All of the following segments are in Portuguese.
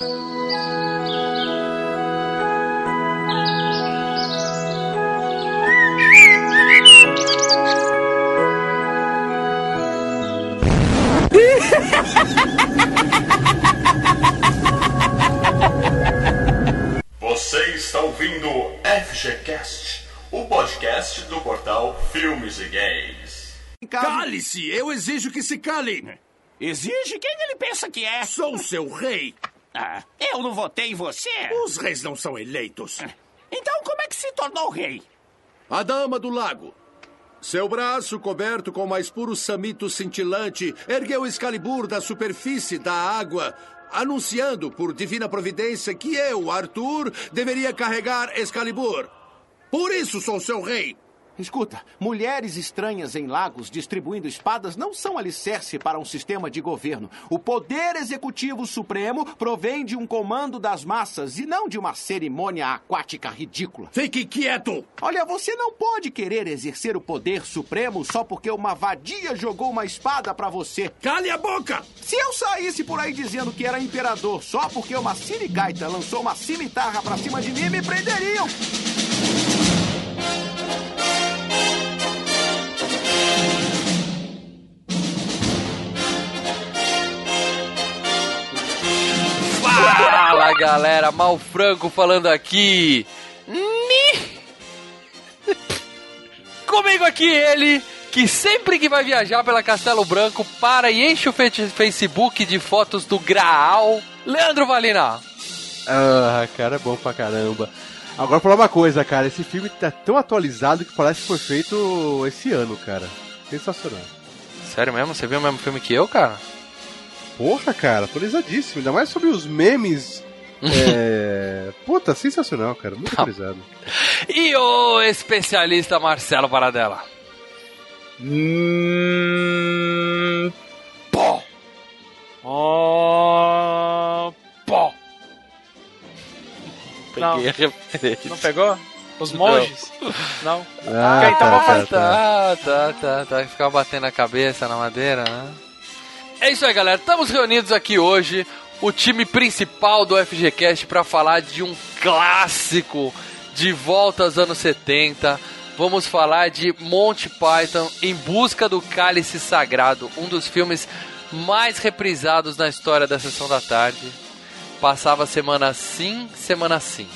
Você está ouvindo FGCast, o podcast do portal Filmes e Games. Cale-se! Eu exijo que se cale! Exige quem ele pensa que é. Sou seu rei! Ah, eu não votei em você. Os reis não são eleitos. Então como é que se tornou rei? A dama do lago. Seu braço, coberto com mais puro samito cintilante, ergueu Excalibur da superfície da água, anunciando por divina providência que eu, Arthur, deveria carregar Excalibur. Por isso sou seu rei. Escuta, mulheres estranhas em lagos distribuindo espadas não são alicerce para um sistema de governo. O poder executivo supremo provém de um comando das massas e não de uma cerimônia aquática ridícula. Fique quieto! Olha, você não pode querer exercer o poder supremo só porque uma vadia jogou uma espada para você. Cale a boca! Se eu saísse por aí dizendo que era imperador só porque uma sirigaita lançou uma cimitarra pra cima de mim, me prenderiam. Fala galera, Mal Franco falando aqui. Ni- Comigo aqui ele, que sempre que vai viajar pela Castelo Branco, para e enche o Facebook de fotos do Graal. Leandro Valina. Ah, cara, é bom pra caramba. Agora, falar uma coisa, cara. Esse filme tá tão atualizado que parece que foi feito esse ano, cara. Sensacional. Sério mesmo? Você viu o mesmo filme que eu, cara? Porra, cara, atualizadíssimo. Ainda mais sobre os memes. é... Puta, sensacional, cara. Muito atualizado. E o especialista Marcelo Paradela. Hum. Pó. Ó. Pó. Não. Peguei a referência. Não pegou? Os monges? Não. Ah, Ok, então tá, tá, fazer. Tá, tá, tá, tá. Ficava batendo a cabeça na madeira, né? É isso aí, galera. Estamos reunidos aqui hoje, o time principal do FGCast, para falar de um clássico de volta aos anos 70. Vamos falar de Monty Python em busca do cálice sagrado, um dos filmes mais reprisados na história da sessão da tarde. Passava semana sim, semana sim.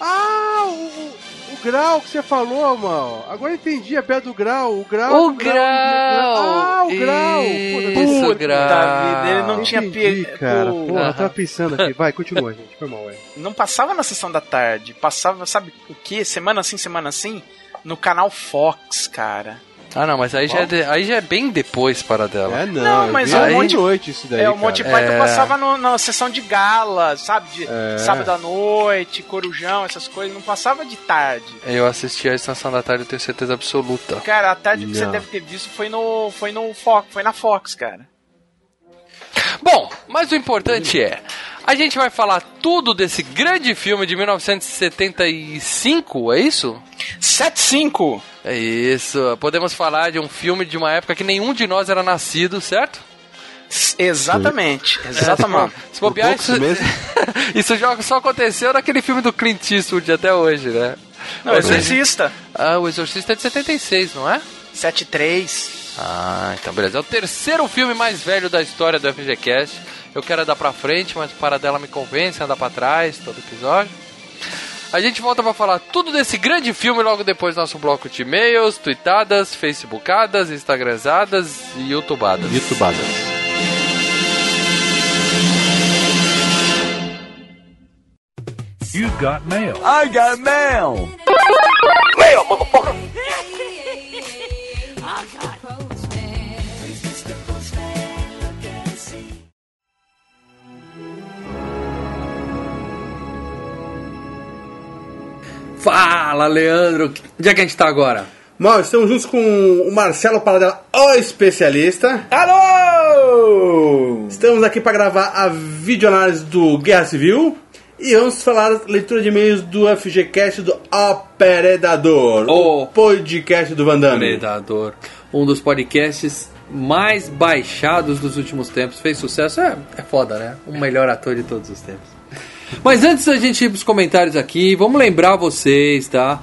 Ah, o, o, grau que você falou, mal. Agora eu entendi a piada do grau. O grau. O grau! Ah, o grau! Isso, Puta grau. vida, ele não tinha entendi, pe... cara. Pô, Porra, eu tava pensando aqui. Vai, continua, gente. Foi mal, é. Não passava na sessão da tarde. Passava, sabe o que? Semana sim, semana assim? No canal Fox, cara. Ah, não, mas aí já, é de- aí já é bem depois para dela. É, não. Não, eu mas é um monte- noite isso daí, é, o cara. Monty Python É. passava no- na sessão de gala, sabe? De É. sábado à noite, corujão, essas coisas. Não passava de tarde. Eu assisti a Estação da Tarde, eu tenho certeza absoluta. Cara, a tarde que você Não. deve ter visto foi no, foi no Fox, foi na Fox, cara. Bom, mas o importante é, a gente vai falar tudo desse grande filme de 1975, é isso? 75. É isso. Podemos falar de um filme de uma época que nenhum de nós era nascido, certo? Exatamente, exatamente. Se bobear, isso, isso já só aconteceu naquele filme do Clint Eastwood até hoje, né? Não, Exorcista. Ah, o Exorcista é de 76, não é? 73. Ah, então beleza. É o terceiro filme mais velho da história do FGCast. Eu quero andar pra frente, mas o Paradela me convence a andar pra trás todo episódio. A gente volta pra falar tudo desse grande filme logo depois do nosso bloco de e-mails, tweetadas, facebookadas, instagramzadas e youtubadas. Youtubadas. You got mail. I got mail! Fala, Leandro! Onde é que a gente tá agora? Mal, estamos juntos com o Marcelo Paradela, o especialista. Alô! Estamos aqui para gravar a videoanálise do Guerra Civil. E vamos falar da leitura de e-mails do FGCast do Operador, Oh. o podcast do Van Damme. Predador. Um dos podcasts mais baixados dos últimos tempos. Fez sucesso, é, é foda, né? O melhor ator de todos os tempos. Mas antes da gente ir pros comentários aqui, vamos lembrar vocês, tá?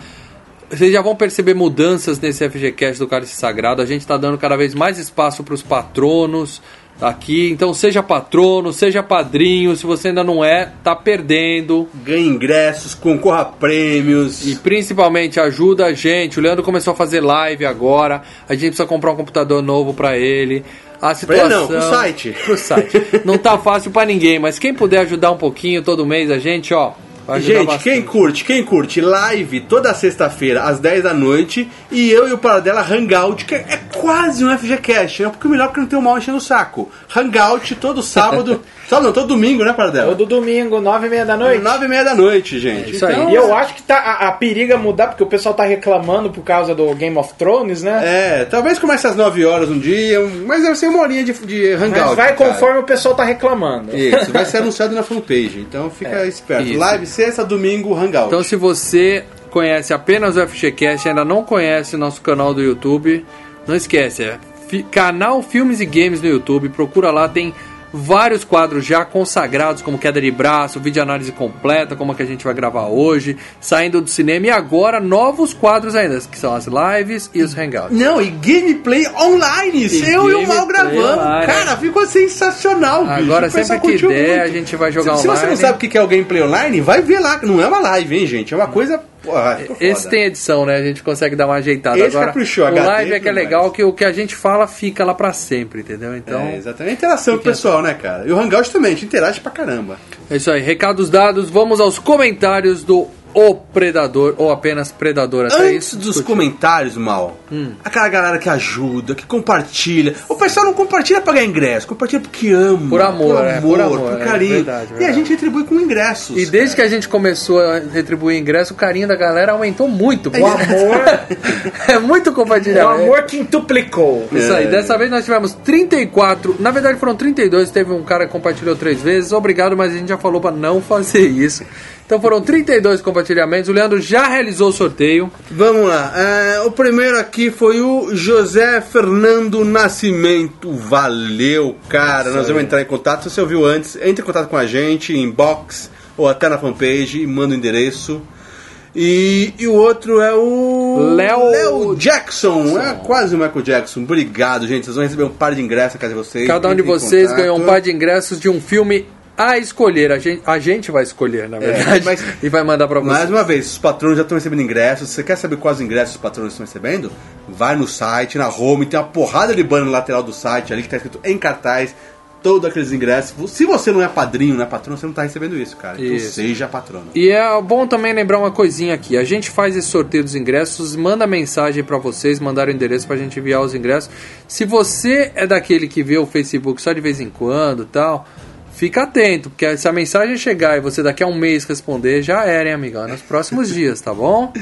Vocês já vão perceber mudanças nesse FGCast do Cálice Sagrado. A gente está dando cada vez mais espaço para os patronos aqui. Então seja patrono, seja padrinho. Se você ainda não é, tá perdendo. Ganhe ingressos, concorra a prêmios. E principalmente ajuda a gente. O Leandro começou a fazer live agora. A gente precisa comprar um computador novo para ele. A situação ele não, pro site. Pro site. Não tá fácil para ninguém, mas quem puder ajudar um pouquinho todo mês a gente, ó, Gente, bastante. quem curte, quem curte live toda sexta-feira às 10 da noite e eu e o Paradela Hangout, que é quase um FGCast, né? Porque o melhor é que não tem o mal enchendo o saco. Hangout todo sábado, sábado não, todo domingo, né, Paradela? Todo domingo, nove e meia da noite. 9 e meia da noite, gente. isso aí. Então, E eu acho que tá, a, a periga mudar, porque o pessoal tá reclamando por causa do Game of Thrones, né? É, talvez comece às 9 horas um dia, mas deve ser uma horinha de, de Hangout. Mas vai cara. conforme o pessoal tá reclamando. Isso, vai ser anunciado na fanpage, então fica esperto. isso. Live sexta, domingo, Hangout. Então, se você conhece apenas o FGCast e ainda não conhece nosso canal do YouTube, não esquece, é canal Filmes e Games no YouTube. Procura lá, tem vários quadros já consagrados, como queda de braço, vídeo análise completa, como a que a gente vai gravar hoje, saindo do cinema e agora novos quadros ainda, que são as lives e os hangouts. Não, e gameplay online. E eu e o Mal gravando. online. Cara, ficou sensacional. Agora, sempre que der, muito. a gente vai jogar se, Se você online. não sabe o que é o gameplay online, vai ver lá. Não é uma live, hein, gente? É uma coisa. Porra, Esse tem edição, né? A gente consegue dar uma ajeitada. Esse Agora, caprichou, o HD live é que é legal que o que a gente fala fica lá pra sempre, entendeu? Então, É, exatamente. Interação com o pessoal, né, cara? E o Hangout também, a gente interage pra caramba. É isso aí, recados dados, vamos aos comentários do O Predador, ou apenas Predador, até Antes isso. dos discutir. comentários, mal, aquela galera que ajuda, que compartilha. O pessoal não compartilha pra ganhar ingresso, compartilha porque ama. Por amor, é, por amor, por é, carinho. verdade, E a verdade. gente retribui com ingressos. E desde que a gente começou a retribuir ingresso, o carinho da galera aumentou muito. O amor, é muito o compartilhamento. amor quintuplicou. Isso aí, É. dessa vez nós tivemos 34, na verdade foram 32, teve um cara que compartilhou três vezes, obrigado, mas a gente já falou pra não fazer isso. Então foram 32 compartilhamentos, o Leandro já realizou o sorteio. Vamos lá. É, o primeiro aqui foi o José Fernando Nascimento. Valeu, cara. Nós vamos entrar em contato. Se você ouviu antes, entre em contato com a gente, inbox ou até na fanpage e manda o endereço. E, e o outro é o Léo Jackson. É quase o Michael Jackson. Obrigado, gente. Vocês vão receber um par de ingressos na casa de vocês. Cada um de vocês ganhou um par de ingressos de um filme a escolher. A gente, a gente vai escolher, na verdade, mas- e vai mandar pra vocês. Mais uma vez, os patronos já estão recebendo ingressos. Você quer saber quais ingressos os patronos estão recebendo? Vai no site, na home, tem uma porrada de banner lateral do site ali que está escrito em cartaz todos aqueles ingressos. Se você não é padrinho, não é patrono, você não está recebendo isso, cara. Então Isso. seja patrono. E é bom também lembrar uma coisinha aqui. A gente faz esse sorteio dos ingressos, manda mensagem pra vocês, mandar o endereço pra gente enviar os ingressos. Se você é daquele que vê o Facebook só de vez em quando tal, fica atento, porque se a mensagem chegar e você daqui a um mês responder, já era, hein, amigão? É nos próximos dias, tá bom?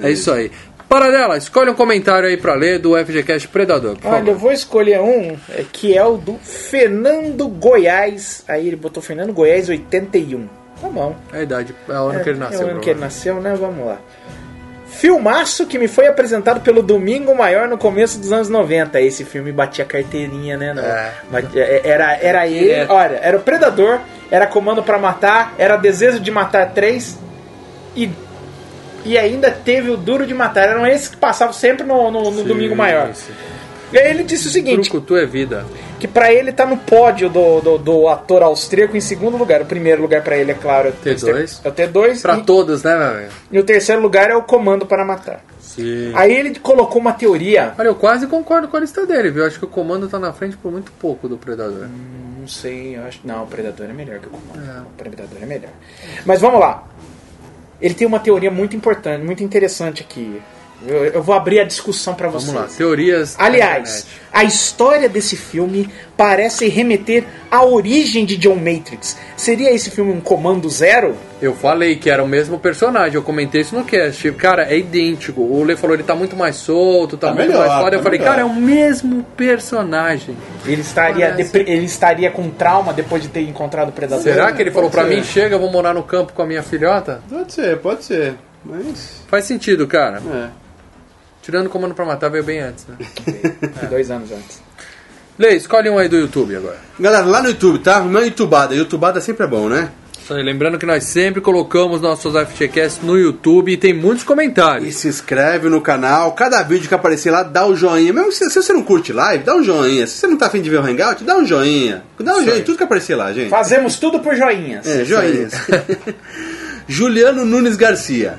É isso aí. Paradela, escolhe um comentário aí pra ler do FGCast Predador, Olha, eu favor. vou escolher um é, que é o do Fernando Goiás. Aí ele botou Fernando Goiás 81. Tá bom. É a idade, é o ano que ele nasceu. É o ano que ele nasceu, né? Vamos lá. Filmaço que me foi apresentado pelo Domingo Maior no começo dos anos 90. Esse filme batia carteirinha, né? No- É. batia- é, era, era ele, Direto. olha, era o Predador, era Comando pra Matar, era Desejo de Matar 3 e, e ainda teve o Duro de Matar. Eram esses que passavam sempre no, no- no Sim, Domingo Maior. sim. E aí ele disse o seguinte: Truco, tu é vida. que pra ele tá no pódio do, do, do ator austríaco em segundo lugar. O primeiro lugar pra ele, é claro, é o T2. É o T2. Pra e, todos, né, meu amigo? e o terceiro lugar é o Comando para Matar. Sim. Aí ele colocou uma teoria. Olha, eu quase concordo com a lista dele, viu? Acho que o comando tá na frente por muito pouco do Predador. Não sei, eu acho. Não, o Predador é melhor que o Comando. O Predador é melhor. Mas vamos lá. Ele tem uma teoria muito importante, muito interessante aqui. Eu, eu vou abrir a discussão pra vocês. Vamos lá, teorias. Aliás, a história desse filme parece remeter à origem de John Matrix. Seria esse filme um Comando Zero? eu falei que era o mesmo personagem, eu comentei isso no cast. Cara, é idêntico. O Lê falou ele tá muito mais solto, tá, Tá muito melhor, mais foda. Eu tá falei, melhor. cara, é o mesmo personagem. Ele estaria, ele estaria com trauma depois de ter encontrado o Predador? Será que ele falou pra pode mim, chega, eu vou morar no campo com a minha filhota? Pode ser, pode ser. Mas. Faz sentido, cara. É. Tirando o comando pra matar, veio bem antes, né? Dois anos antes. Lê, escolhe um aí do YouTube agora. Galera, lá no YouTube, tá? Não é YouTubada. YouTubada sempre é bom, né? Isso aí, lembrando que nós sempre colocamos nossos FGCast no YouTube e tem muitos E comentários. se inscreve no canal. Cada vídeo que aparecer lá, dá o joinha. Mesmo se, se você não curte live, dá um joinha. Se você não tá afim de ver o Hangout, dá um joinha. Dá um joinha em tudo que aparecer lá, gente. Fazemos tudo por joinhas. É, joinhas. Juliano Nunes Garcia.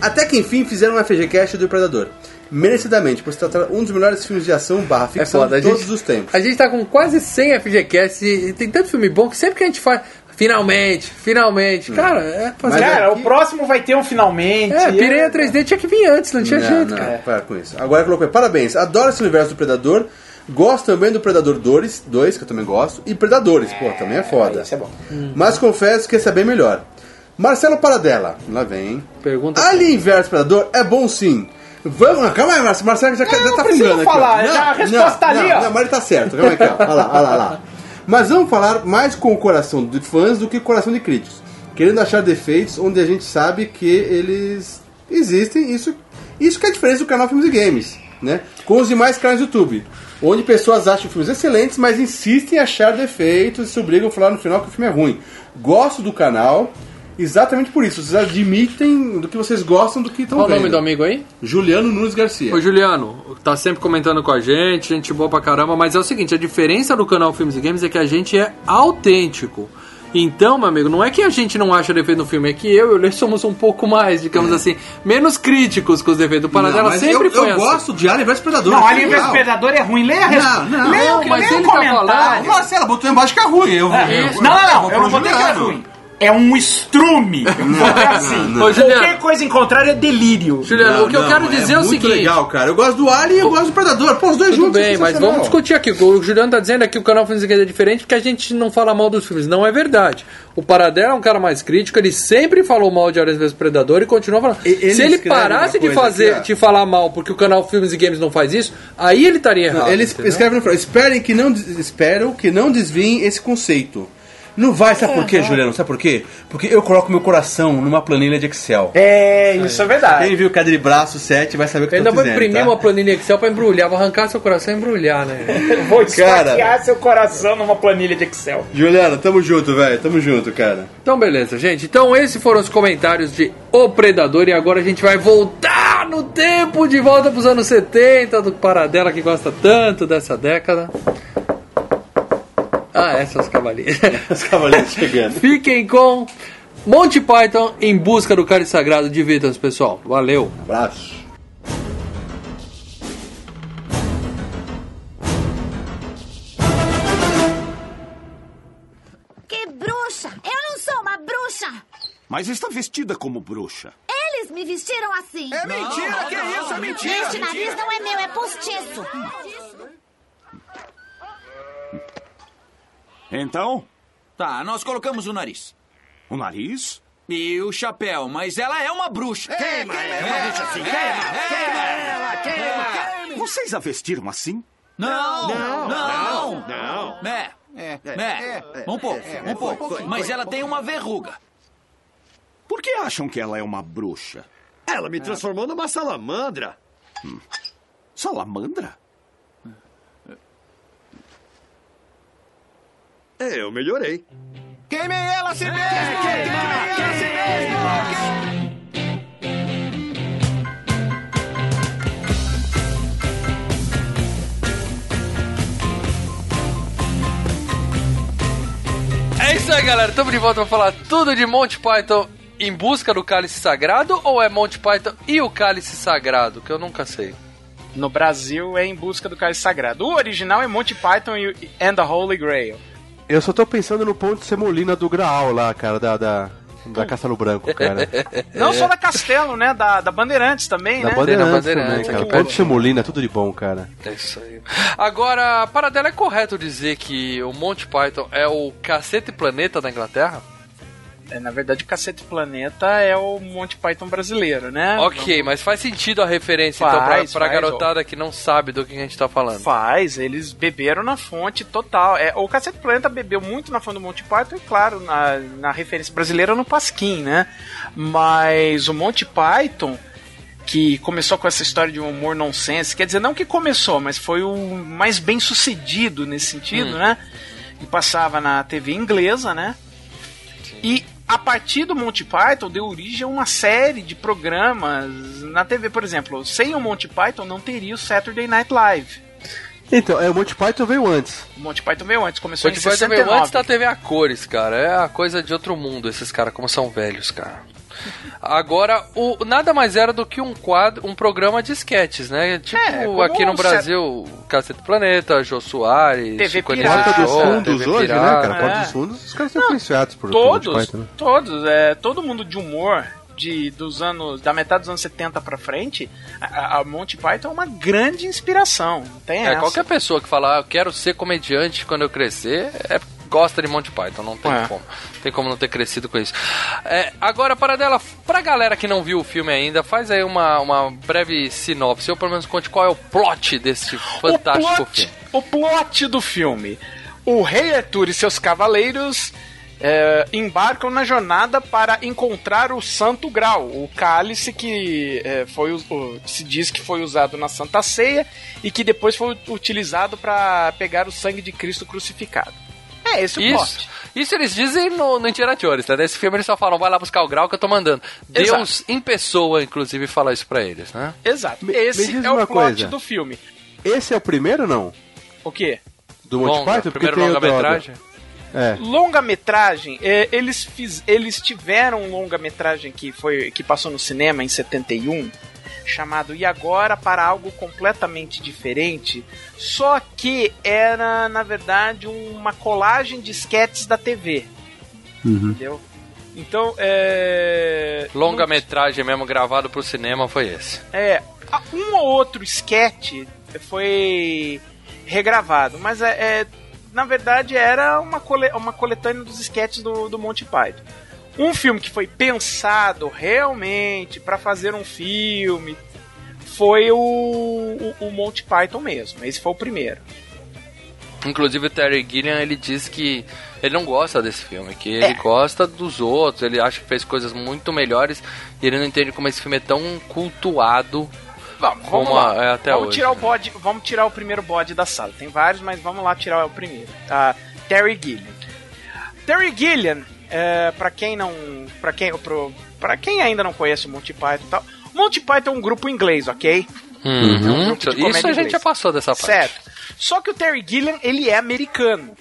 Até que enfim fizeram um FGCast do Predador. Merecidamente, por se tratar um dos melhores filmes de ação barra É ficção foda, a de todos gente, os tempos. a gente tá com quase 100 FGCast e tem tanto filme bom que sempre que a gente faz. Finalmente, finalmente. Cara, é fazer. Cara, aqui- o próximo vai ter um finalmente. É, Piranha 3D tinha que vir antes, não tinha não, jeito, não, cara. para com isso. Agora colocou, parabéns, adoro esse universo do Predador. Gosto também do Predador 2, 2 que eu também gosto, e Predadores, pô, também é foda. Isso é bom. Mas confesso que esse é bem melhor. Marcelo Paradela, lá vem. Pergunta. Alien vs Predador é bom sim. Vamos, calma aí, Marcelo. Marcelo já, já não tá precisa fungando falar, aqui. ó. já a resposta tá não, ali, não, ó. Não, mas ele tá certo. Calma aí, calma. Olha lá, olha lá, olha lá. Mas vamos falar mais com o coração de fãs do que o coração de críticos. Querendo achar defeitos onde a gente sabe que eles existem. Isso, isso que é a diferença do canal Filmes e Games, né? Com os demais canais do YouTube. Onde pessoas acham filmes excelentes, mas insistem em achar defeitos e se obrigam a falar no final que o filme é ruim. Gosto do canal exatamente por isso. Vocês admitem do que vocês gostam do que estão Qual o vendo. nome do amigo aí? Juliano Nunes Garcia. Ô Juliano, tá sempre comentando com a gente, gente boa pra caramba, mas é o seguinte, a diferença do canal Filmes e Games é que a gente é autêntico. Então, meu amigo, não é que a gente não acha defeito no filme, é que eu e o Lê somos um pouco mais, digamos assim, menos críticos com os defeitos. O Paradela sempre eu, foi eu assim. gosto de Alien vs Predador. Não, é Alien vs. Predador é ruim. Leia a resposta. Não, não. leia, Não, o- mas leia o ele tá comentário. falando- Marcelo, botou embaixo que é ruim. Eu, eu, Isso. Não, não, não. Eu não vou ter que é Juliano. ruim. É um estrume. É assim. Ô, Juliano. Qualquer coisa em contrário é delírio. Juliano, Não, o que eu não, quero dizer é, o muito seguinte. legal, cara. Eu gosto do Alien e eu gosto do Predador. Pô, os dois Tudo juntos. bem, é mas sensacional. vamos discutir aqui. O Juliano tá dizendo aqui que o canal Filmes e Games é diferente porque a gente não fala mal dos filmes. Não é verdade. O Paradela é um cara mais crítico, ele sempre falou mal de Aliens vs Predador e continua falando. E- ele Se ele escreve parasse uma de coisa fazer, ó. de falar mal porque o canal Filmes e Games não faz isso, aí ele estaria errado. Ele entendeu? escreve no final. Esperem que não, des- espero que não desviem esse conceito. Não vai, sabe por quê, Juliano? Sabe por quê? Porque eu coloco meu coração numa planilha de Excel. É, isso é verdade. Quem viu Cadê de Braço 7 vai saber o que Eu eu ainda tô vou dizendo, imprimir tá? uma planilha Excel pra embrulhar, vou arrancar seu coração e embrulhar, né? Vou Cara. esfaquear seu coração numa planilha de Excel. Juliano, tamo junto, velho. Tamo junto, cara. Então, beleza, gente. Então, esses foram os comentários de O Predador. E agora a gente vai voltar no tempo, de volta pros anos 70, do Paradela que gosta tanto dessa década. Ah, essas cavalinhas. Os cavaleiros chegando. Fiquem com Monty Python em busca do cálice sagrado. Divirtam-se, pessoal. Valeu. Abraço. Que bruxa! Eu não sou uma bruxa! Mas está vestida como bruxa. Eles me vestiram assim! É mentira, que isso? É mentira! Este nariz não é meu, é postiço! Então, Tá, nós colocamos o nariz. o nariz? E o chapéu, mas ela é uma bruxa. Queima! É uma bruxa assim! Vocês a vestiram assim? Não, não, não. Não! É, é, é, um pouco, um pouco. Mas ela tem uma verruga. Por que acham que ela é uma bruxa? Ela me transformou numa salamandra. Salamandra? Eu melhorei. Queimem ela a si mesmo! Queimem ela si mesmo! É isso aí, galera. Estamos de volta para falar tudo de Monty Python em busca do cálice sagrado ou é Monty Python e o cálice sagrado? Que eu nunca sei. No Brasil é Em Busca do Cálice Sagrado. O original é Monty Python e and the Holy Grail. Eu só tô pensando no ponto de semolina do Graal lá, cara, da, da, da Castelo Branco, cara. Não só da Castelo, né? Da, da Bandeirantes também, Da né? Bandeirantes, Bandeirantes, também, cara. Ponto de semolina, tudo de bom, cara. É isso aí. Agora, para dela é correto dizer que o Monty Python é o cacete planeta da Inglaterra? É, na verdade, o Cacete Planeta é o Monty Python brasileiro, né? Ok, mas faz sentido a referência então pra, Faz, pra faz, garotada que não sabe do que a gente tá falando. Faz, eles beberam na fonte total. É, o Cacete Planeta bebeu muito na fonte do Monty Python e, claro, na, na referência brasileira no Pasquim, né? Mas o Monty Python que começou com essa história de um humor nonsense. Quer dizer, não que começou, mas foi o mais bem sucedido nesse sentido, Hum. né? E passava na TV inglesa, né? E a partir do Monty Python deu origem a uma série de programas na TV, por exemplo. Sem o Monty Python não teria o Saturday Night Live. Então, é, o Monty Python veio antes. O Monty Python veio antes, começou Monty em Python 69. veio antes da TV a cores, cara. É a coisa de outro mundo, esses caras, como são velhos, cara. Agora, o nada mais era do que um quadro, um programa de sketches, né? Tipo, É, aqui no Brasil, Cacete do Planeta, Jô Soares, TV Chico Pirata. Porta dos Show, Fundos TV hoje, né, Pirata. cara? Porta É. dos Fundos, os caras são influenciados por todos, Python, né? todos, é, todo mundo de humor de dos anos da metade dos anos 70 pra frente, a, a Monty Python é uma grande inspiração. Não tem É, essa. qualquer pessoa que falar, eu quero ser comediante quando eu crescer, é, gosta de Monty Python, não tem É. como. Não tem como não ter crescido com isso. É, agora, para dela, pra galera que não viu o filme ainda, faz aí uma, uma breve sinopse, ou pelo menos conte qual é o plot deste fantástico o plot, filme. O plot do filme. O rei Arthur e seus cavaleiros é, embarcam na jornada para encontrar o Santo Grau, o cálice que é, foi o- se diz que foi usado na Santa Ceia e que depois foi utilizado para pegar o sangue de Cristo crucificado. É esse o Isso, plot. isso eles dizem no, no Indiana Jones, né? Nesse filme eles só falam, vai lá buscar o grau que eu tô mandando. Deus em pessoa, inclusive, fala isso pra eles, né? Exato. Me- Esse me é o plot coisa. do filme. Esse é o primeiro, não? O quê? Do Monty Longa, Python? Porque primeiro longa-metragem. É. Longa-metragem, é, eles, fiz, eles tiveram um longa-metragem que, foi, que passou no cinema em 71, chamado E Agora para Algo Completamente Diferente, só que era, na verdade, uma colagem de sketches da TV. Entendeu? Então, é. Longa-metragem mesmo gravado pro cinema foi esse. É, um ou outro sketch foi regravado, mas é, é- na verdade era uma, cole, uma coletânea dos sketches do, do Monty Python. Um filme que foi pensado realmente para fazer um filme foi o, o, o Monty Python mesmo. Esse foi o primeiro. Inclusive o Terry Gilliam, ele diz que ele não gosta desse filme, que ele É. gosta dos outros, ele acha que fez coisas muito melhores e ele não entende como esse filme é tão cultuado Vamos, como vamos lá. é até vamos hoje. tirar o né? bode, vamos tirar o primeiro bode da sala. Tem vários, mas vamos lá tirar o primeiro. Tá? Terry Gilliam. Terry Gilliam, é, para quem não, para quem, para quem ainda não conhece o Monty Python, e tal. Monty Python é um grupo inglês, ok? Uhum. É um Isso a gente já passou dessa parte. Certo. Só que o Terry Gilliam, ele é americano.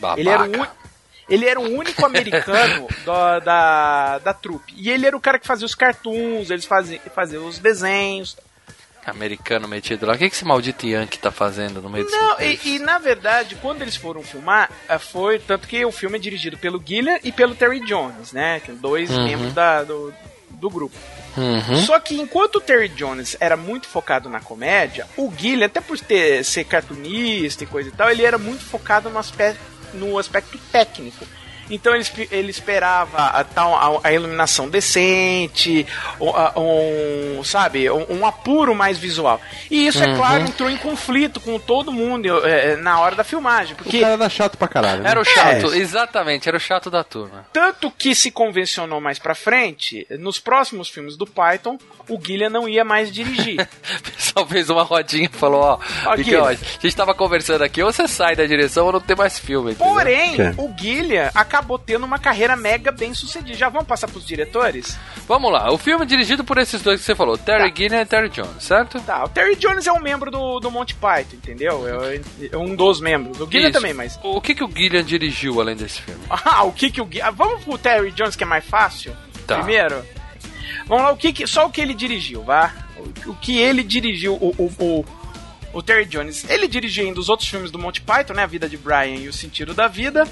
Babaca. Ele era o ele era o único americano da, da, da trupe. E ele era o cara que fazia os cartoons, eles faziam, faziam os desenhos. Americano metido lá. O que, que esse maldito Yankee tá fazendo no meio Não, e, e, na verdade, quando eles foram filmar, eh, foi tanto que o filme é dirigido pelo Gillian e pelo Terry Jones, né? Dois Uhum. membros da, do, do grupo. Uhum. Só que enquanto o Terry Jones era muito focado na comédia, o Gillian, até por ter, ser cartunista e coisa e tal, ele era muito focado no aspecto, no aspecto técnico. Então ele, ele esperava a, tal, a, a iluminação decente, um, um, sabe, um, um apuro mais visual. E isso, é Uhum. claro, entrou em conflito com todo mundo eh, na hora da filmagem. O Porque cara era chato pra caralho. né? Era o chato, É. exatamente, era o chato da turma. Tanto que se convencionou mais pra frente, nos próximos filmes do Python, o Gillian não ia mais dirigir. O pessoal fez uma rodinha e falou, ó, Ó, Gui. a gente tava conversando aqui, ou você sai da direção ou não tem mais filme. entendeu? Porém, É. o acabou tendo uma carreira mega bem sucedida. Já vamos passar pros diretores? Vamos lá, o filme é dirigido por esses dois que você falou, Terry Tá. Gilliam e Terry Jones, certo? Tá, o Terry Jones é um membro do, do Monty Python, entendeu? É, é um dos membros. O Gillian Isso. também, mas. O que, que o Gillian dirigiu além desse filme? Ah, o que que o Gillian. Vamos pro Terry Jones, que é mais fácil? Tá. Primeiro. Vamos lá, o que que, só o que ele dirigiu, vá? O, o que ele dirigiu, o, o, o, o Terry Jones. Ele dirigiu ainda os outros filmes do Monty Python, né? A Vida de Brian e O Sentido da Vida.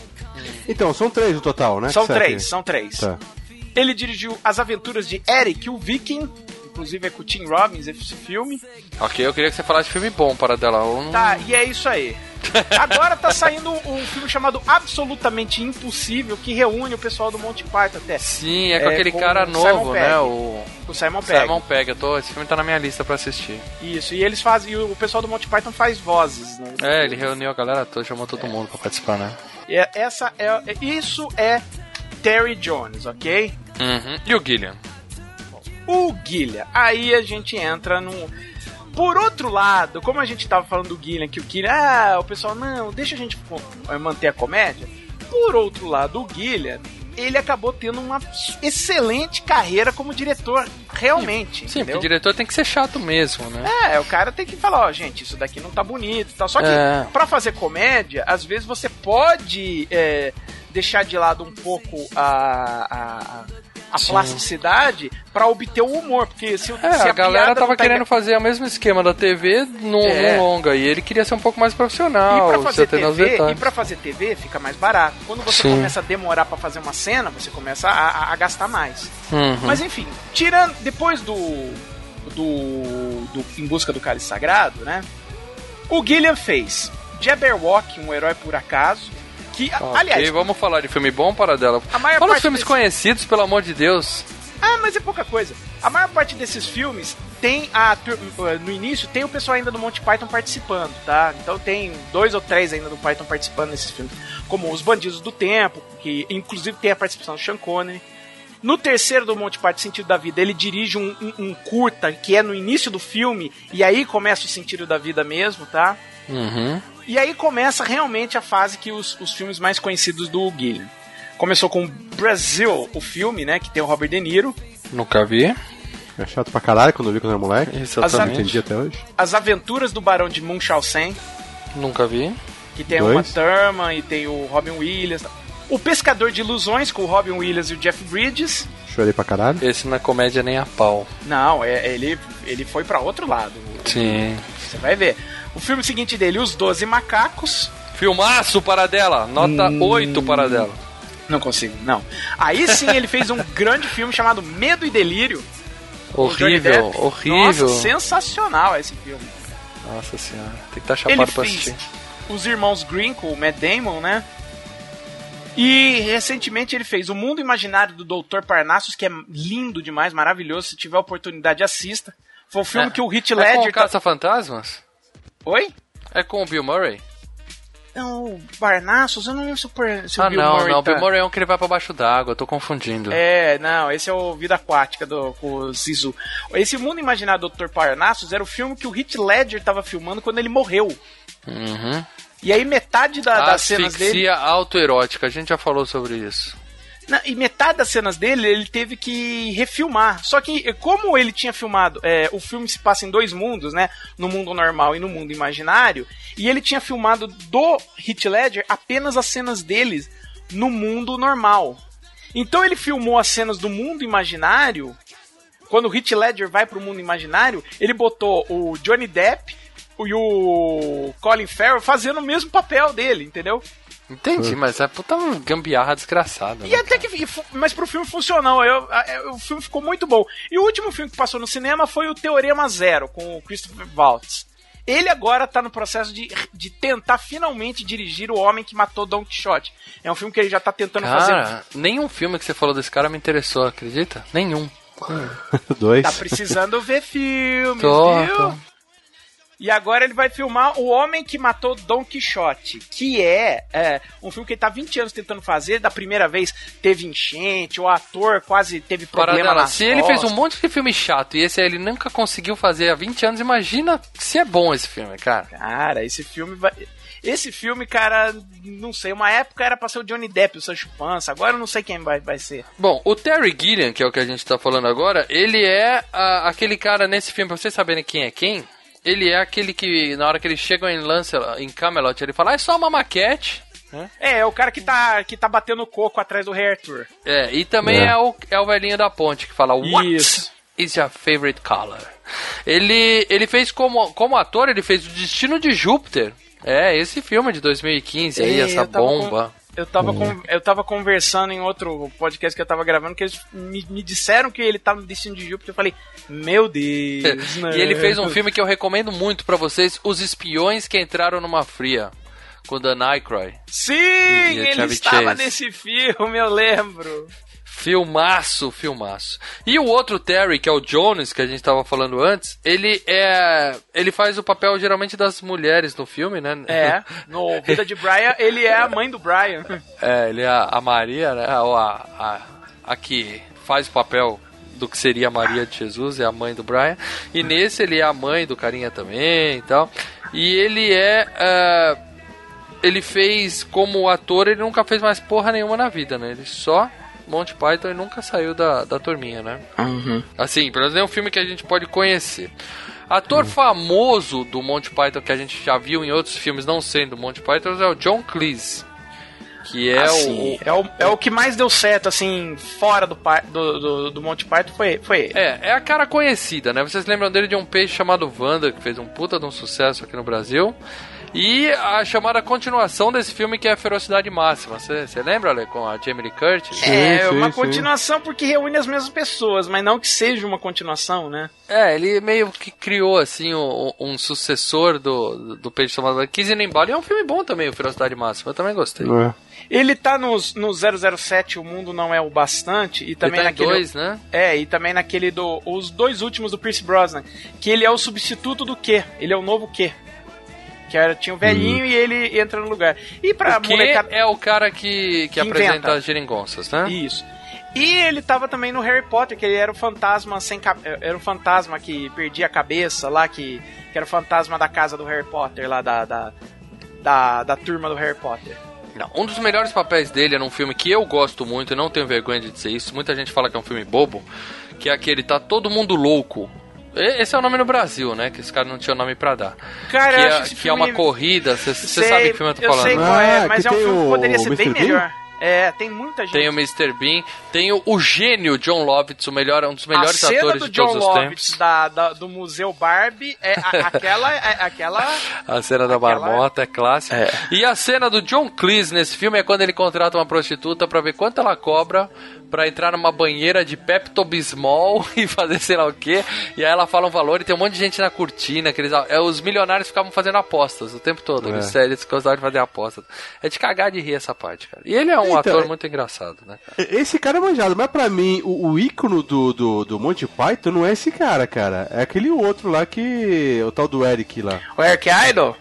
Então, são três no total, né? São três, são três. Tá. Ele dirigiu As Aventuras de Eric, o Viking. Inclusive é com o Tim Robbins esse filme. Ok, eu queria que você falasse de filme bom para dela. Não- Tá, e é isso aí. Agora tá saindo um filme chamado Absolutamente Impossível, que reúne o pessoal do Monty Python até. Sim, é com É, aquele com cara novo, né? O O Simon Pegg. Simon Pegg. Eu tô, esse filme tá na minha lista pra assistir. Isso, e eles fazem. E o pessoal do Monty Python faz vozes. Né? É, ele reuniu a galera toda, chamou todo mundo pra participar, né? É- essa é, isso é Terry Jones, ok? Uhum. E o Gillian? O Guilherme. Aí a gente entra num. Por outro lado, como a gente tava falando do Guilherme, que o Guilherme, ah, o pessoal, não, deixa a gente co- manter a comédia. Por outro lado, o Guilherme, ele acabou tendo uma excelente carreira como diretor, realmente. Sim, o diretor tem que ser chato mesmo, né? É, o cara tem que falar, ó, gente, isso daqui não tá bonito e tal. Só que É. pra fazer comédia, às vezes você pode é, deixar de lado um pouco a, a, a Sim. plasticidade pra obter o humor. Porque se, o- É, se a galera piada tava tá querendo fazer o mesmo esquema da TV no, É. no longa e ele queria ser um pouco mais E profissional, pra você fazer TV, e pra fazer TV fica mais barato. Quando você Sim. começa a demorar pra fazer uma cena, você começa a, a- a gastar mais. Uhum. Mas enfim, tirando depois do do, do Em Busca do Cálice Sagrado, né? O Gilliam fez Jabberwock, um herói por acaso, que a- Ok, aliás, vamos falar de filme bom para dela. A maior Fala os parte filmes desse- conhecidos, pelo amor de Deus. Ah, mas é pouca coisa. A maior parte desses filmes tem a tur- no início tem o pessoal ainda do Monty Python participando, tá? Então tem dois ou três ainda do Python participando nesses filmes, como Os Bandidos do Tempo, que inclusive tem a participação do Sean Connery. No terceiro do Monty Python, Sentido da Vida, ele dirige um, um- um curta que é no início do filme e aí começa o sentido da vida mesmo, tá? Uhum. E aí começa realmente a fase que os, os filmes mais conhecidos do Guilherme. Começou com Brasil, o filme, né, que tem o Robert De Niro. Nunca vi. É chato pra caralho quando eu vi quando era moleque. Exatamente. Não entendi até hoje. As Aventuras do Barão de Munchausen, Nunca vi. que tem Dois. uma Thurman e tem o Robin Williams. O Pescador de Ilusões, com o Robin Williams e o Jeff Bridges. Chorei pra caralho. Esse na comédia nem a pau. Não, é, ele, ele foi pra outro lado. Sim. Você vai ver. O filme seguinte dele, Os Doze Macacos. Filmaço para dela. Nota 8 para dela. Não consigo, não. Aí sim ele fez um grande filme chamado Medo e Delírio. Horrível, horrível. Nossa, sensacional esse filme. Nossa senhora. Tem que estar Ele chapado pra fez assistir. Os Irmãos Green com o Matt Damon, né? E recentemente ele fez O Mundo Imaginário do Dr. Parnassus, que é lindo demais, maravilhoso. Se tiver oportunidade, assista. Foi o filme É. que o Heath É com Ledger. o Caça-Fantasmas? Oi? É com o Bill Murray? Não, o Parnassus, eu não lembro se o, se o ah, Bill não, Murray não. O tá... Bill Murray é um que ele vai pra baixo d'água. Eu tô confundindo. É, não, esse é o Vida Aquática do com o Sisu. Esse Mundo Imaginário do Dr. Parnassus era o filme que o Heath Ledger tava filmando quando ele morreu. Uhum. E aí metade da- das cenas dele... Asfixia autoerótica. A gente já falou sobre isso. Na- e metade das cenas dele ele teve que refilmar. Só que, eh, como ele tinha filmado, é, o filme se passa em dois mundos, né? No mundo normal e no mundo imaginário. E ele tinha filmado do Heath Ledger apenas as cenas deles no mundo normal. Então ele filmou as cenas do mundo imaginário. Quando o Heath Ledger vai pro mundo imaginário, ele botou o Johnny Depp e o Colin Farrell fazendo o mesmo papel dele, entendeu? Entendi, mas é puta gambiarra desgraçada. E né? até que. Mas pro filme funcionou. Eu, eu- o filme ficou muito bom. E o último filme que passou no cinema foi o Teorema Zero, com o Christopher Waltz. Ele agora tá no processo de, de tentar finalmente dirigir O Homem que Matou Don Quixote. É um filme que ele já tá tentando fazer. Cara, nenhum filme que você falou desse cara me interessou, acredita? Nenhum. Dois. Tá precisando ver filmes, Tô, viu? tô. E agora ele vai filmar O Homem que Matou Don Quixote, que é, é, um filme que ele tá 20 anos tentando fazer. Da primeira vez teve enchente, o ator quase teve problema Paradela, se ele fez um monte de filme chato e esse aí ele nunca conseguiu fazer há 20 anos, imagina se é bom esse filme, cara. Cara, esse filme vai. Esse filme, cara, não sei, uma época era pra ser o Johnny Depp, o Sancho Panza, agora eu não sei quem vai, vai ser. Bom, o Terry Gilliam, que é o que a gente tá falando agora, ele é ah, aquele cara nesse filme, pra vocês saberem quem é quem, ele é aquele que, na hora que eles chegam em Lancelot, em Camelot, ele fala, ah, é só uma maquete. É, é o cara que tá, que tá batendo coco atrás do Rei Arthur. É, e também é, É. o, é o velhinho da ponte que fala, what Isso. is your favorite color? Ele, ele fez como, como ator, ele fez o Destino de Júpiter. É, esse filme de 2015 aí, É, essa bomba. Eu tava, con- eu tava conversando em outro podcast que eu tava gravando, que eles me, me disseram que ele tava no Destino de Júpiter. Eu falei, meu Deus, né? E ele fez um filme que eu recomendo muito pra vocês, Os Espiões que Entraram numa Fria, com Dan Aykroyd. Sim, ele estava Chase. nesse filme, eu lembro. Filmaço, filmaço. E o outro Terry, que é o Jones, que a gente tava falando antes, ele é. Ele faz o papel geralmente das mulheres no filme, né? É, no Vida de Brian, ele é a mãe do Brian. É, ele é a, Maria, né? Ou a, a, a que faz o papel do que seria a Maria de Jesus, é a mãe do Brian. E nesse ele é a mãe do carinha também e tal. E ele é. ah, ele fez como ator, ele nunca fez mais porra nenhuma na vida, né? Ele só. Monty Python e nunca saiu da, da turminha, né? Assim, pelo menos é um filme que a gente pode conhecer. Ator famoso do Monty Python que a gente já viu em outros filmes, não sendo Monty Python, é o John Cleese. Que é Assim, o. é, o, é o que mais deu certo, assim, fora do, do, do, do Monty Python foi, foi ele. É, é a cara conhecida, né? Vocês lembram dele de um peixe chamado Wanda, que fez um puta de um sucesso aqui no Brasil. E a chamada continuação desse filme que é a Ferocidade Máxima. Você você lembra, Ale, com a Jamie Lee Curtis? É, uma continuação porque reúne as mesmas pessoas, mas não que seja uma continuação, né? É, ele meio que criou, assim, um, um sucessor do, do peixe. Quis ir no embalo. E é um filme bom também, o Ferocidade Máxima. Eu também gostei. Ele tá nos, no 007, O Mundo Não É o Bastante, e também tá em naquele... dois, né? É, e também naquele do... Os dois últimos do Pierce Brosnan, que ele é o substituto do Q, ele é o novo Q. Que era, tinha um velhinho e ele entra no lugar. E pra O que molecada... é o cara que, que, Que apresenta inventa. as geringonças, né? Isso. E ele tava também no Harry Potter, que ele era o fantasma sem ca- era o fantasma que perdia a cabeça lá, que, que era o fantasma da casa do Harry Potter, lá da, da, da, da turma do Harry Potter. Não, um dos melhores papéis dele é num filme que eu gosto muito, e não tenho vergonha de dizer isso. Muita gente fala que é um filme bobo, que é aquele Tá Todo Mundo Louco. Esse é o nome no Brasil, né? Que esse cara não tinha nome pra dar. Cara, que eu é, acho esse que é uma filme- corrida, você Sei, sabe que filme eu tô eu falando. sei né? qual é, Ah, mas que é um filme que poderia ser bem melhor. É, tem muita gente. Tem o Mr. Bean, tem o, o gênio John Lovitz, o melhor, um dos melhores atores do de John todos os Lovitz tempos. da, da- do Museu Barbie é a- aquela, é aquela A cena da Aquela- marmota é clássica. E a cena do John Cleese nesse filme é quando ele contrata uma prostituta pra ver quanto ela cobra pra entrar numa banheira de Pepto-Bismol e fazer sei lá o quê. E aí ela fala um valor e tem um monte de gente na cortina. Que eles, é, os milionários ficavam fazendo apostas o tempo todo. É. Eles, eles gostavam de fazer apostas. É de cagar de rir essa parte, cara. E ele é um Então, ator é- muito engraçado, né, cara? Esse cara é manjado, mas pra mim, o, o ícone do, do, do Monty Python não é esse cara, cara. É aquele outro lá que. O tal do Eric lá. o Eric Idle.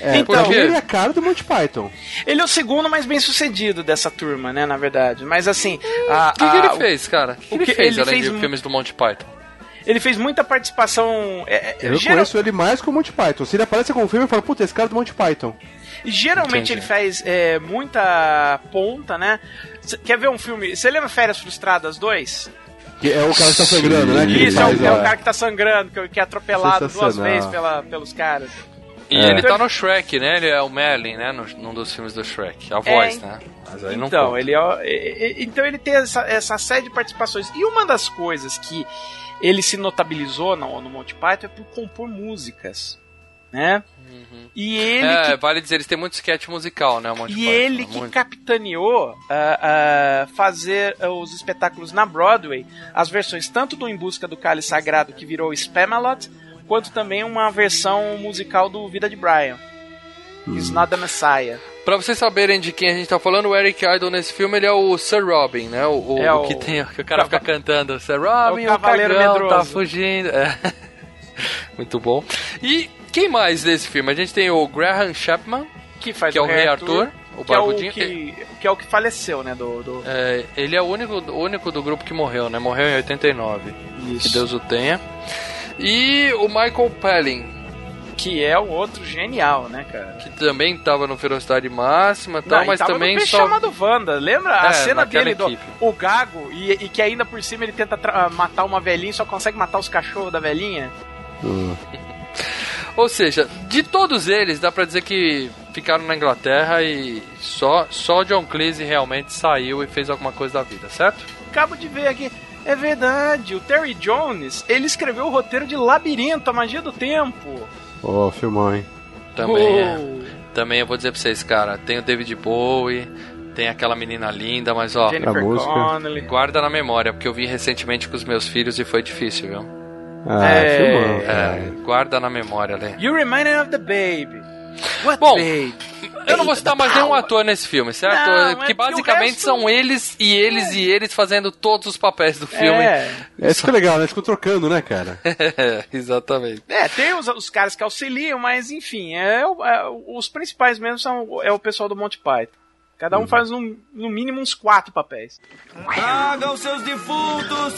É, Então- ele é cara do Monty Python. Ele é o segundo mais bem sucedido dessa turma, né, na verdade. Mas assim, O que, que ele fez, cara? O que, ele fez ele além fez de filmes do Monty Python? Ele fez muita participação. é, é, Eu geral- conheço ele mais que o Monty Python. Se ele aparece com um filme, eu falo, puta, esse cara é do Monty Python. Geralmente Entendi. ele faz é, muita ponta, né? Cê- quer ver um filme? Você lembra Férias Frustradas 2? Que é o cara que tá sangrando, né? Isso, é o, faz é o cara que tá sangrando, que, que é atropelado duas vezes pela, pelos caras. E É. ele tá no Shrek, né? Ele é o Merlin, né? No, num dos filmes do Shrek. A voz, É, né? Mas aí não Então, conta. ele é- então ele tem essa, essa série de participações. E uma das coisas que ele se notabilizou no, no Monty Python é por compor músicas, né? E ele é, que vale dizer, eles têm muito sketch musical, né? Monty E Python, ele que muito. capitaneou ah, ah, fazer ah, os espetáculos na Broadway, as versões tanto do Em Busca do Cálice Sagrado, que virou Spamalot, quanto também uma versão musical do Vida de Brian. He's Not the Messiah. Pra vocês saberem de quem a gente tá falando, o Eric Idle nesse filme, ele é o Sir Robin, né? O, o- É o o- que tem, que o cara fica cantando, Sir Robin, É o o, Cavaleiro cagão tá Medroso. fugindo. É. Muito bom. E quem mais desse filme? A gente tem o Graham Chapman, Que faz que é o Rei Arthur, o que é o barbudinho. que, que é o que faleceu, né? Do, do... É, ele é o único, o único do grupo que morreu, né? Morreu em 89. Isso. Que Deus o tenha. E o Michael Palin, Que é o outro genial, né, cara? que também tava no Ferocidade Máxima e tal, Não, mas tava também no peixe só. chamado Wanda. Lembra É, a cena dele, do, o Gago, e, e que ainda por cima ele tenta matar uma velhinha e só consegue matar os cachorros da velhinha? Ou seja, de todos eles, dá pra dizer que ficaram na Inglaterra e só, só John Cleese realmente saiu e fez alguma coisa da vida, certo? Acabo de ver aqui. É verdade, o Terry Jones, ele escreveu o roteiro de Labirinto, a magia do tempo. Ô, filmão, hein? Também, é. Oh, também eu vou dizer pra vocês, cara, tem o David Bowie, tem aquela menina linda, mas ó, Jennifer música. Connelly. guarda na memória, porque eu vi recentemente com os meus filhos e foi difícil, viu? Ah, É. filmão. É, guarda na memória, Lê. You remind me of the baby. What Bom, baby? Eu não vou citar mais nenhum ator nesse filme, certo? Não, é o basicamente resto- são eles e eles e eles fazendo todos os papéis do filme. É, É, isso que é legal, né? Eles ficam trocando, né, cara? exatamente. é, tem os, os caras que auxiliam, mas enfim, é, é, os principais mesmo são é o pessoal do Monty Python. Cada um faz um, no mínimo uns quatro papéis. Tragam seus defuntos!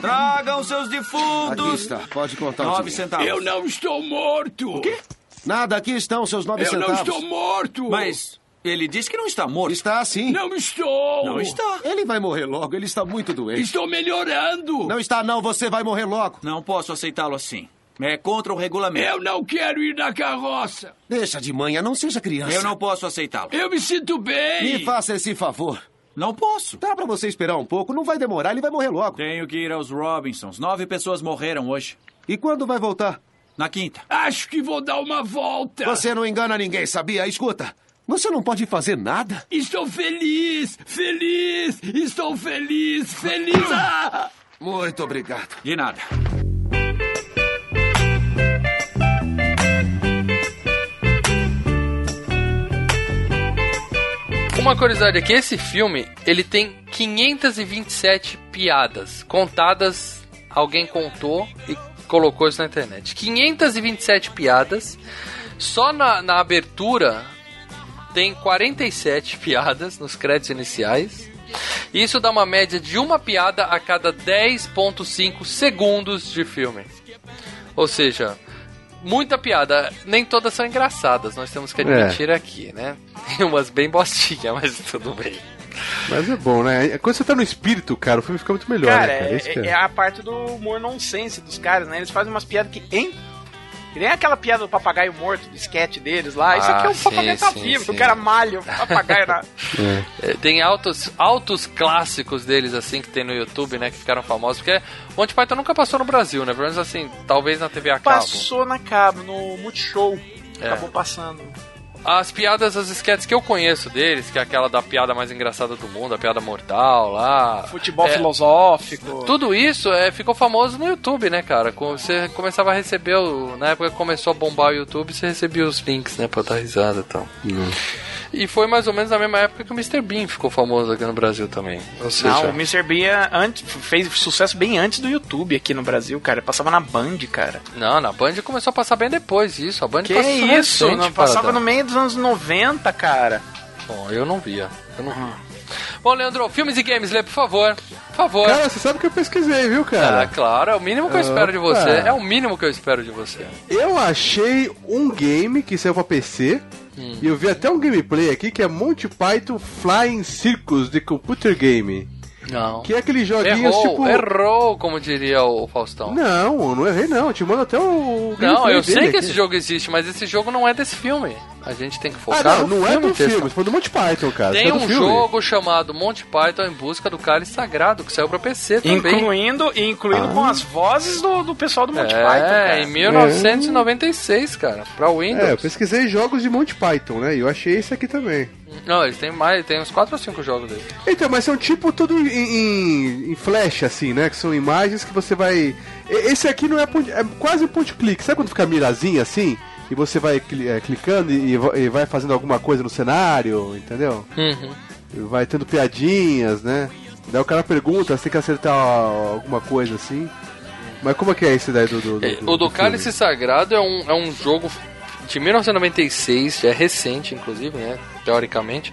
Tragam seus defuntos! Aqui está, pode contar os Nove seus. centavos. Eu não estou morto! O quê? Nada, aqui estão seus nove Eu não centavos. estou morto! Mas ele disse que não está morto. Está sim. Não estou! Não está. Ele vai morrer logo, ele está muito doente. Estou melhorando! Não está não, você vai morrer logo. Não posso aceitá-lo assim. É contra o regulamento. Eu não quero ir na carroça! Deixa de manhã, não seja criança. Eu não posso aceitá-lo. Eu me sinto bem. Me faça esse favor. Não posso. Dá pra você esperar um pouco, não vai demorar, ele vai morrer logo. Tenho que ir aos Robinsons. Nove pessoas morreram hoje. E quando vai voltar? Na quinta. Acho que vou dar uma volta. Você não engana ninguém, sabia? Escuta, você não pode fazer nada. Estou feliz! Feliz! Estou feliz! Feliz! Ah! Muito obrigado. De nada. Uma curiosidade aqui, esse filme, ele tem 527 piadas contadas, alguém contou e colocou isso na internet. 527 piadas. Só na, na abertura tem 47 piadas nos créditos iniciais. Isso dá uma média de uma piada a cada 10.5 segundos de filme. Ou seja, muita piada. Nem todas são engraçadas, nós temos que admitir aqui, né? Tem umas bem bostinhas, mas tudo bem. Mas é bom, né? Quando você tá no espírito, cara, o filme fica muito melhor, cara, né, cara? é, Isso que é a parte do humor nonsense dos caras, né? Eles fazem umas piadas que, hein? Que nem aquela piada do papagaio morto, do sketch deles lá. Isso aqui é Ah, um papagaio sim, tá sim, vivo, sim. o cara malha o papagaio na. É, Tem altos, altos clássicos deles, assim, que tem no YouTube, né? Que ficaram famosos. Porque Monty Python nunca passou no Brasil, né? Pelo menos assim, talvez na TV a cabo. Passou na cabo, no Multishow. É. Acabou passando. As piadas, as sketches que eu conheço deles, que é aquela da piada mais engraçada do mundo, a piada mortal lá. Futebol é, filosófico. Tudo isso é, ficou famoso no YouTube, né, cara? Com- Você começava a receber, o, na época que começou a bombar o YouTube, você recebia os links, né, pra dar risada e tal. E foi mais ou menos na mesma época que o Mr. Bean ficou famoso aqui no Brasil também. Ou seja, Não, o Mr. Bean antes, fez sucesso bem antes do YouTube aqui no Brasil, cara. Passava na Band, cara. Não, na Band começou a passar bem depois isso. A Band Que passou isso? recente, Não, passava Paradão. no meio dos anos 90, cara. Bom, eu não via. Eu não vi. Bom, Leandro, filmes e games, Lê, por favor. Por favor. Cara, você sabe que eu pesquisei, viu, cara? Ah, claro, é o mínimo que eu espero de você. É o mínimo que eu espero de você. Eu achei um game que saiu pra PC. Hum. E eu vi até um gameplay aqui que é Monty Python Flying Circus de Computer Game. Não. Que é aquele joguinho Errou, tipo. errou, como diria o Faustão. Não, não errei não. Eu te mando até o. Não, eu sei que aqui. esse jogo existe, mas esse jogo não é desse filme. A gente tem que Ah, focar não, no não é filme. do filme, falou do Monty Python, cara. Tem é um filme. jogo chamado Monty Python em busca do cálice sagrado, que saiu pra PC também. Incluindo, incluindo com as vozes do, do pessoal do Monty é, Python, cara. em 1996, cara, pra Windows. É, eu pesquisei jogos de Monty Python, né? E eu achei esse aqui também. Não, eles têm mais, tem uns 4 ou 5 jogos dele. Então, mas são tipo tudo em, em, em flash, assim, né? Que são imagens que você vai. Esse aqui não é, point- é quase um point click. Sabe quando fica mirazinha assim? E você vai é, clicando e, e vai fazendo alguma coisa no cenário, entendeu? Uhum. Vai tendo piadinhas, né? Daí o cara pergunta, você tem que acertar alguma coisa assim. Mas como é que é esse daí do. do, do, O do Cálice Sagrado é um, é um jogo de 1996, já é recente, inclusive, né? Teoricamente.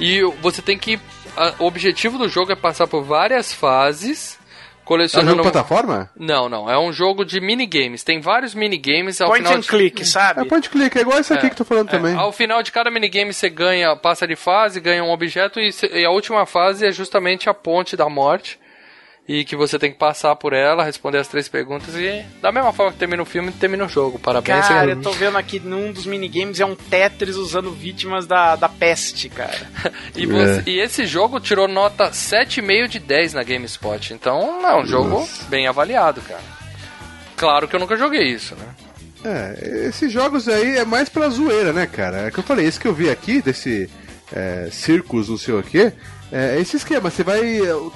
E você tem que. a- o objetivo do jogo é passar por várias fases. É um Colecionando. jogo de plataforma? Não, não. É um jogo de minigames. Tem vários minigames ao Point final and de... click, sabe? É point click, é igual esse aqui É, que eu tô falando é. também. Ao final de cada minigame você ganha, passa de fase, ganha um objeto e, e a última fase é justamente a ponte da morte. E que você tem que passar por ela, responder as três perguntas e da mesma forma que termina o filme, termina o jogo. Parabéns. Cara, eu tô vendo aqui num dos minigames é um Tetris usando vítimas da, da peste, cara. E, você- e esse jogo tirou nota 7,5 de 10 na GameSpot. Então é um jogo bem avaliado, cara. Claro que eu nunca joguei isso, né? É, esses jogos aí é mais pela zoeira, né, cara? É que eu falei, esse que eu vi aqui, desse é, Circus, não sei o quê, é esse esquema. Você vai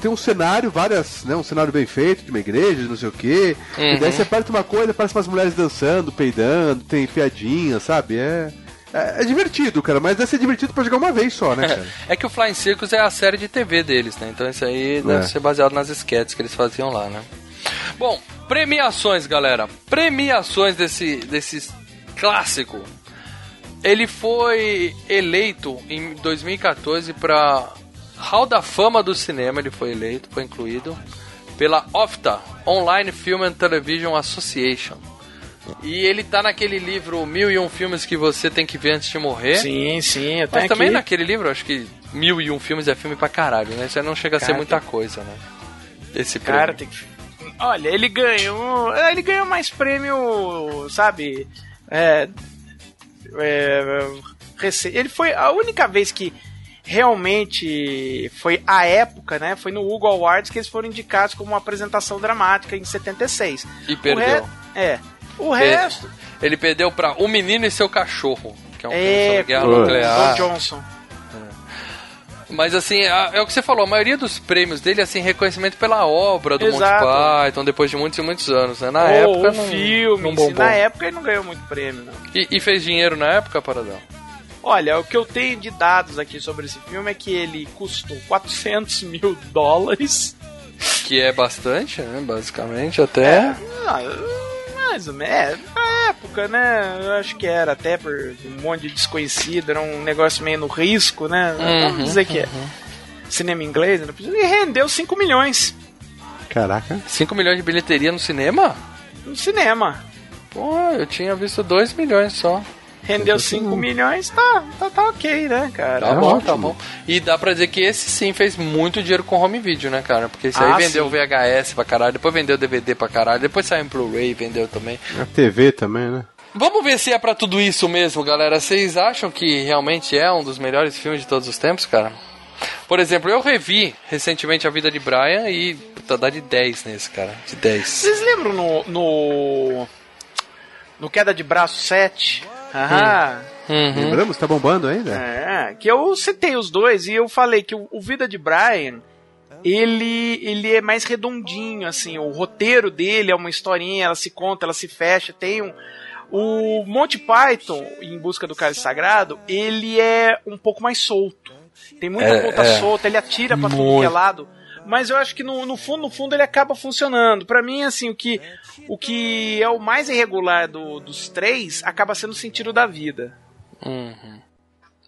ter um cenário, várias, né? Um cenário bem feito, de uma igreja, de não sei o quê. E Uhum. daí você aperta uma coisa, parece umas mulheres dançando, peidando, tem piadinha, sabe? É. É, é divertido, cara, mas deve ser divertido pra jogar uma vez só, né, cara? É que o Flying Circus é a série de TV deles, né? Então isso aí deve É. ser baseado nas sketches que eles faziam lá, né? Bom, premiações, galera. Premiações desse, desse clássico. ele foi eleito em 2014 para Hall da Fama do Cinema, ele foi eleito, foi incluído pela OFTA, Online Film and Television Association. E ele tá naquele livro Mil e Um Filmes que você tem que ver antes de morrer. Sim, sim, eu Mas tenho também aqui. naquele livro, acho que Mil e Um Filmes é filme pra caralho, né? Isso aí não chega a ser muita coisa, né? Esse Cara, prêmio. tem que. Olha, ele ganhou. é, Ele ganhou mais prêmio, sabe? É. é ele foi a única vez que realmente foi a época, né? Foi no Hugo Awards que eles foram indicados como uma apresentação dramática em 76. E O perdeu. re- É. O Ele- resto. Ele perdeu pra O Menino e Seu Cachorro, que é um É, sobre guerra nuclear. Don Johnson. Mas assim, é o que você falou, a maioria dos prêmios dele é assim, reconhecimento pela obra do Exato. Monty Python, depois de muitos e muitos anos, né? Na Ou época não, filme, não bombou. na época ele não ganhou muito prêmio, não. E, e fez dinheiro na época, Paradão? Olha, o que eu tenho de dados aqui sobre esse filme é que ele custou 400 mil dólares. Que é bastante, né? Basicamente, até. Ah, mais ou menos. É, na época, né? Eu acho que era até por um monte de desconhecido, era um negócio meio no risco, né? Uhum, Vamos dizer que é. Cinema inglês, né? e rendeu 5 milhões Caraca. 5 milhões de bilheteria no cinema? no cinema. Pô, eu tinha visto 2 milhões só. Rendeu 5 milhões, tá, tá, tá ok, né, cara? Tá bom, tá bom. E dá pra dizer que esse sim fez muito dinheiro com home video, né, cara? Porque esse aí Ah, vendeu sim. VHS pra caralho, depois vendeu DVD pra caralho, depois saiu em Blu-ray, vendeu também. A TV também, né? Vamos ver se é pra tudo isso mesmo, galera. Vocês acham que realmente é um dos melhores filmes de todos os tempos, cara? Por exemplo, eu revi recentemente A Vida de Brian e puta, dá de 10 nesse, cara. De 10. Vocês lembram no. no. no Queda de Braço 7? Aham. Uhum. Lembramos? Tá bombando ainda? É, que eu citei os dois e eu falei que o, o Vida de Brian, ele, ele é mais redondinho, assim, o roteiro dele é uma historinha, ela se conta, ela se fecha, tem um... O Monty Python, em busca do cálice sagrado, ele é um pouco mais solto. Tem muita É, ponta é. solta, ele atira pra tudo Muito. que é lado. Mas eu acho que no, no fundo, no fundo, ele acaba funcionando. Pra mim, assim, o que, o que é o mais irregular do- dos três acaba sendo o sentido da vida. Uhum.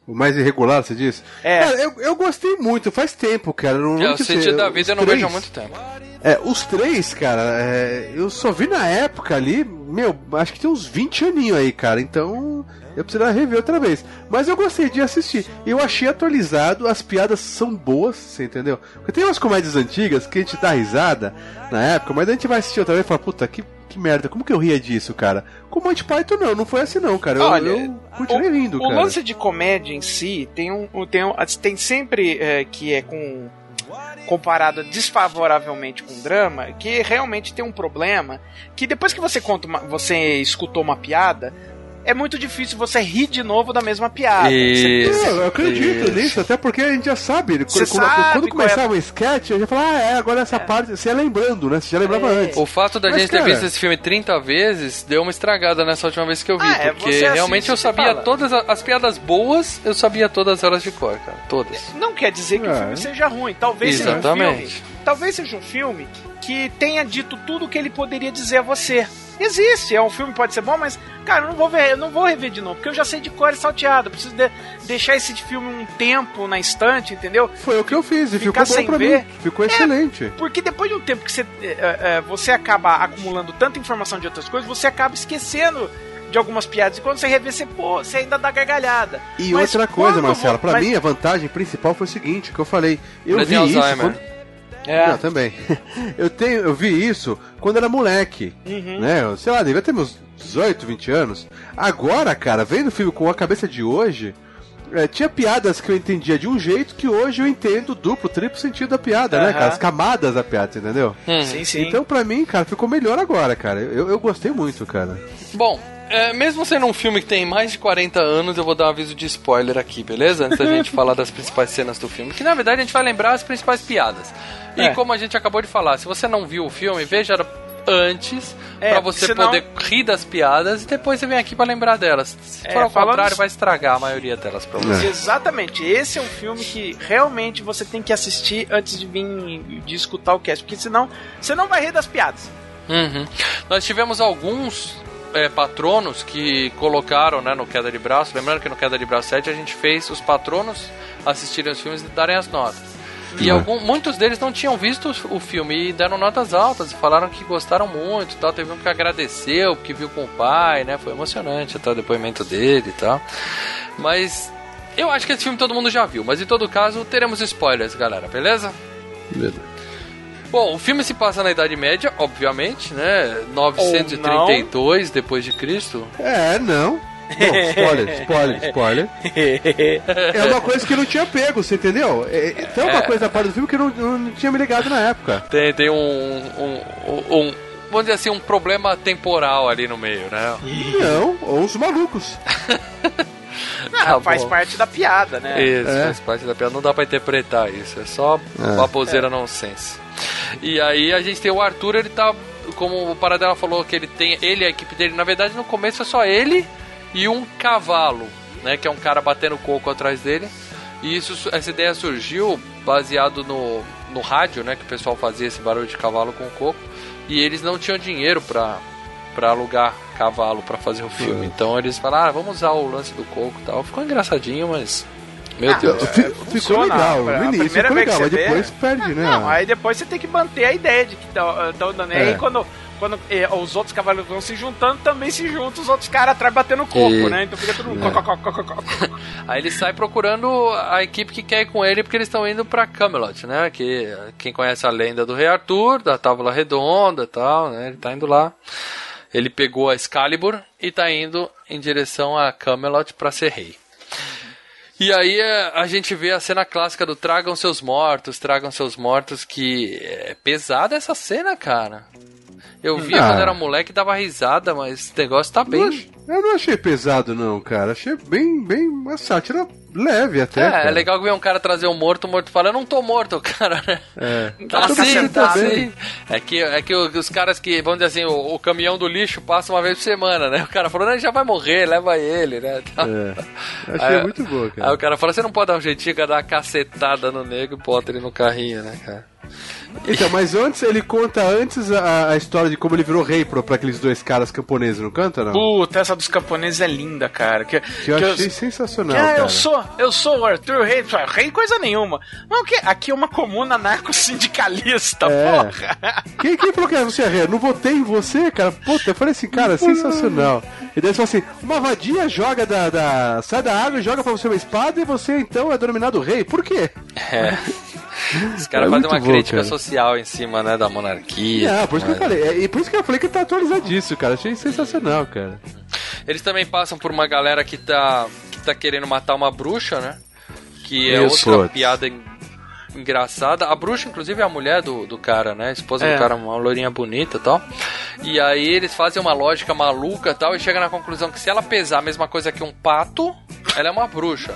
O mais irregular, você disse? É. Cara, eu, eu gostei muito, faz tempo, cara. Não, É, não o sei sentido da vida eu não três- vejo há muito tempo. É, os três, cara, é, eu só vi na época ali, meu, acho que tem uns 20 aninhos aí, cara, então eu precisaria rever outra vez. Mas eu gostei de assistir. Eu achei atualizado, as piadas são boas, você entendeu? Porque tem umas comédias antigas que a gente dá risada na época, mas a gente vai assistir outra vez e fala, puta, que, que merda, como que eu ria disso, cara? Com o Monty Python não, não foi assim não, cara. Eu, Olha, eu continuei rindo, o cara. lance de comédia em si tem um, um- tem, um- tem sempre é, que é com comparado desfavoravelmente com drama, que realmente tem um problema que depois que você conta uma- você escutou uma piada, é muito difícil você rir de novo da mesma piada. Isso. Você- Não, eu acredito nisso, até porque a gente já sabe. Você quando, quando- sabe quando qual é- começava o sketch, eu já falava, ah, é, agora essa parte, você ia lembrando, né? Você já lembrava antes. O fato da Mas, gente ter cara- visto esse filme 30 vezes deu uma estragada nessa última vez que eu vi. Ah, é, porque realmente eu sabia fala. todas a- as piadas boas, eu sabia todas elas de cor, cara. Todas. Não quer dizer que o É. filme seja ruim. Talvez seja um Exatamente. filme. Talvez seja um filme que tenha dito tudo o que ele poderia dizer a você. Existe, é um filme que pode ser bom, mas, cara, eu não vou ver, eu não vou rever de novo, porque eu já sei de cor e salteado. Eu preciso de- deixar esse filme um tempo na estante, entendeu? Foi o que eu fiz e Ficar ficou bom sem pra ver. mim. Ficou É, excelente. Porque depois de um tempo que você, é, é, você acaba acumulando tanta informação de outras coisas, você acaba esquecendo de algumas piadas. E quando você rever, você, pô, você ainda dá gargalhada. E Mas outra coisa, Marcelo, vo- pra mas- mim a vantagem principal foi o seguinte, que eu falei, eu vi isso quando... É. Não, também. eu tenho, eu vi isso quando era moleque, Uhum. né? Eu, sei lá, devia ter meus 18, 20 anos. Agora, cara, vendo o filme com a cabeça de hoje, é, tinha piadas que eu entendia de um jeito que hoje eu entendo duplo, triplo sentido da piada, né, Aham. cara? As camadas da piada, entendeu? Hum. Sim, sim. Então, pra mim, cara, ficou melhor agora, cara. Eu, eu gostei muito, cara. Bom, é, mesmo sendo um filme que tem mais de 40 anos, eu vou dar um aviso de spoiler aqui, beleza? Antes da gente falar das principais cenas do filme. Que na verdade a gente vai lembrar as principais piadas. E É. como a gente acabou de falar, se você não viu o filme, veja antes É, pra você senão- poder rir das piadas e depois você vem aqui pra lembrar delas. Se É, for ao contrário, vai estragar a maioria delas pra você. Exatamente. Esse é um filme que realmente você tem que assistir antes de vir de escutar o cast, porque senão você não vai rir das piadas. Uhum. Nós tivemos alguns é, patronos que colocaram né, no Queda de Braço. Lembrando que no Queda de Braço 7 a gente fez os patronos assistirem os filmes e darem as notas. E algum, muitos deles não tinham visto o filme e deram notas altas e falaram que gostaram muito tal. Teve um que agradeceu, que viu com o pai, né? Foi emocionante até o depoimento dele e tal. Mas eu acho que esse filme todo mundo já viu. Mas em todo caso, teremos spoilers, galera, beleza? Beleza. Bom, o filme se passa na Idade Média, obviamente, né? 932 depois de Cristo. É, não. Bom, spoiler, spoiler, spoiler. É uma coisa que não tinha pego, você entendeu? É, é, tem uma É. coisa da parte do filme que não, não tinha me ligado na época. Tem, tem um, um, um, um- Vamos dizer assim, um problema temporal ali no meio, né? Não, ou os malucos. Ah, faz bom. parte da piada, né? Isso, É. faz parte da piada. Não dá pra interpretar isso. É só É. baboseira nonsense. E aí a gente tem o Arthur, ele tá. Como o Paradela falou, que ele tem. Ele e a equipe dele, na verdade, no começo é só ele e um cavalo, né? Que é um cara batendo coco atrás dele. E isso, essa ideia surgiu baseado no, no rádio, né? Que o pessoal fazia esse barulho de cavalo com coco. E eles não tinham dinheiro pra, pra alugar cavalo pra fazer o filme. Então eles falaram, ah, vamos usar o lance do coco e tal. Ficou engraçadinho, mas. Meu Ah, Deus. Fi- Ficou Funciona, legal, no início primeira ficou legal, mas depois perde, né? Não, aí depois você tem que manter a ideia de que estão dando. É. Aí quando, quando eh, os outros cavalos vão se juntando, também se juntam os outros caras atrás batendo coco, E- né? Então fica todo mundo. É. co- co- co- co- co- co- Aí ele sai procurando a equipe que quer ir com ele, porque eles estão indo pra Camelot, né? Que quem conhece a lenda do Rei Arthur, da Távola Redonda e tal, né? Ele tá indo lá. Ele pegou a Excalibur e tá indo em direção a Camelot pra ser rei. E aí é, a gente vê a cena clássica do tragam seus mortos, tragam seus mortos, que é pesada essa cena, cara. Eu via Ah. quando era moleque e dava risada, mas esse negócio tá bem. Eu não achei pesado, não, cara. Achei bem, bem uma sátira leve até. É, é cara. legal ver um cara trazer um morto, o morto fala, eu não tô morto, cara, né? É. Tá Tô me assim, tá assim. É que, é que os caras que, vamos dizer assim, o, o caminhão do lixo passa uma vez por semana, né? O cara falou, não, ele já vai morrer, leva ele, né? Tal. É. Achei Aí- muito boa, Aí cara. o cara fala, você não pode dar um jeitinho, cara, dar uma cacetada no nego e bota ele no carrinho, né, cara? Então, mas antes, ele conta antes a, a história de como ele virou rei pra, pra aqueles dois caras camponeses, não canta, não? Puta, essa dos camponeses é linda, cara. Que, Que eu que achei sensacional, que, ah, cara. eu sou, eu sou o Arthur Rei, rei coisa nenhuma. Mas o que? Aqui é uma comuna narco-sindicalista, É. porra. Quem, quem falou que você é rei? Eu Não votei em você, cara. Puta, eu falei assim, cara, sensacional. E daí ele falou assim: uma vadia joga da, da- sai da água e joga pra você uma espada e você então é denominado rei. Por quê? É. Os caras É fazem uma bom, crítica cara. social em cima, né, da monarquia. É, por isso que eu Mas- falei. É, e por isso que eu falei que tá atualizadíssimo, cara. Achei sensacional, cara. Eles também passam por uma galera que tá, que tá querendo matar uma bruxa, né? Que é Isso, outra putz. piada en- engraçada. A bruxa, inclusive, é a mulher do, do cara, né? A esposa É. do cara, uma loirinha bonita e tal. E aí eles fazem uma lógica maluca e tal e chegam na conclusão que se ela pesar a mesma coisa que um pato, ela é uma bruxa.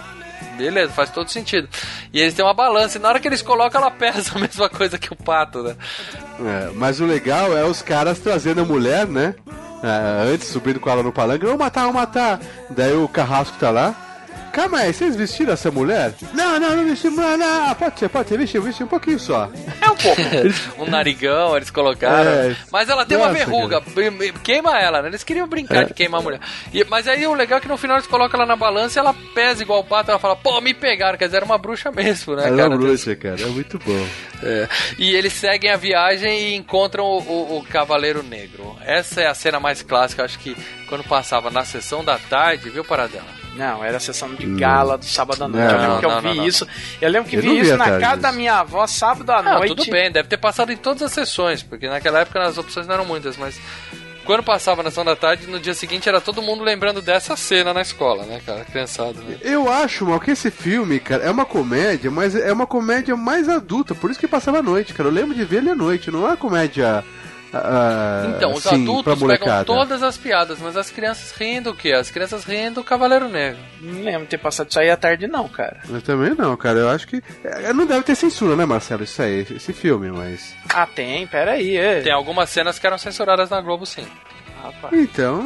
Beleza, faz todo sentido. E eles têm uma balança, e na hora que eles colocam, ela pesa a mesma coisa que o pato, né? É, mas o legal é os caras trazendo a mulher, né? É, antes, subindo com ela no palanque. Vamos matar, vamos matar. Daí o carrasco tá lá. Calma aí, vocês vestiram essa mulher? Não, não, não vestimos, não, não. Pode ser, pode ser, vestimos, vestimos um pouquinho só. É um pouco. um narigão, eles colocaram. É. Mas ela tem uma Nossa, verruga, b- queima ela, né? Eles queriam brincar É. de queimar a mulher. E- mas aí o legal é que no final eles colocam ela na balança e ela pesa igual o pato. Ela fala, pô, me pegaram. Quer dizer, era uma bruxa mesmo, né, Ela é cara? uma bruxa, cara. É muito bom. É. E eles seguem a viagem e encontram o, o- o Cavaleiro Negro. Essa é a cena mais clássica, acho que quando passava na sessão da tarde, viu, Paradela? Não, era a sessão de gala do sábado à noite. Não, eu lembro que eu não, vi não, isso. Eu lembro que Eu vi isso na casa da minha avó sábado à Não, noite. tudo bem, deve ter passado em todas as sessões, porque naquela época as opções não eram muitas, mas quando passava na sessão da tarde, no dia seguinte era todo mundo lembrando dessa cena na escola, né, cara? Criançada, né? Eu acho, mal, que esse filme, cara, é uma comédia, mas é uma comédia mais adulta, por isso que passava à noite, cara. Eu lembro de ver ele à noite, não é uma comédia. Ah, Então, os assim, adultos pra pegam todas as piadas, mas as crianças riem do quê? As crianças riem do Cavaleiro Negro. Não lembro de ter passado isso aí à tarde, não, cara. Eu também não, cara. Eu acho que. é, Não deve ter censura, né, Marcelo? Isso aí, esse filme, mas. Ah, tem, peraí. É. Tem algumas cenas que eram censuradas na Globo, sim. Então,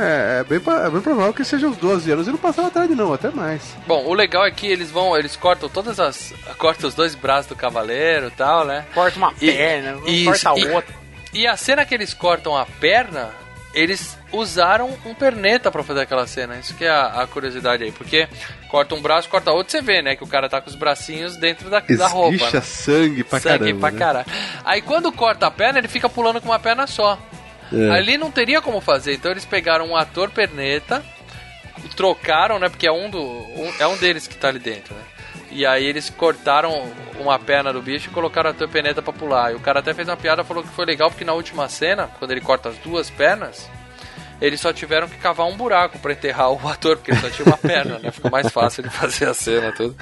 é, é bem, é bem provável que seja uns 12 anos e não passava à tarde, não, até mais. Bom, o legal é que eles vão, eles cortam todas as. cortam os dois braços do cavaleiro e tal, né? Corta uma E- perna, isso, corta a e- outra. E a cena que eles cortam a perna eles usaram um perneta pra fazer aquela cena. Isso que é a, a curiosidade aí. Porque corta um braço, corta outro, você vê, né? Que o cara tá com os bracinhos dentro da, da roupa. Esguicha né? sangue pra Sangue caramba. pra né? caralho. Aí quando corta a perna, ele fica pulando com uma perna só. É. Ali não teria como fazer. Então eles pegaram um ator perneta, trocaram, né? Porque é um, do, um- é um deles que tá ali dentro, né? E aí eles cortaram uma perna do bicho e colocaram o ator perneta pra pular. E o cara até fez uma piada, falou que foi legal porque na última cena, quando ele corta as duas pernas, eles só tiveram que cavar um buraco pra enterrar o ator, porque ele só tinha uma perna, né? Ficou mais fácil de fazer a cena tudo.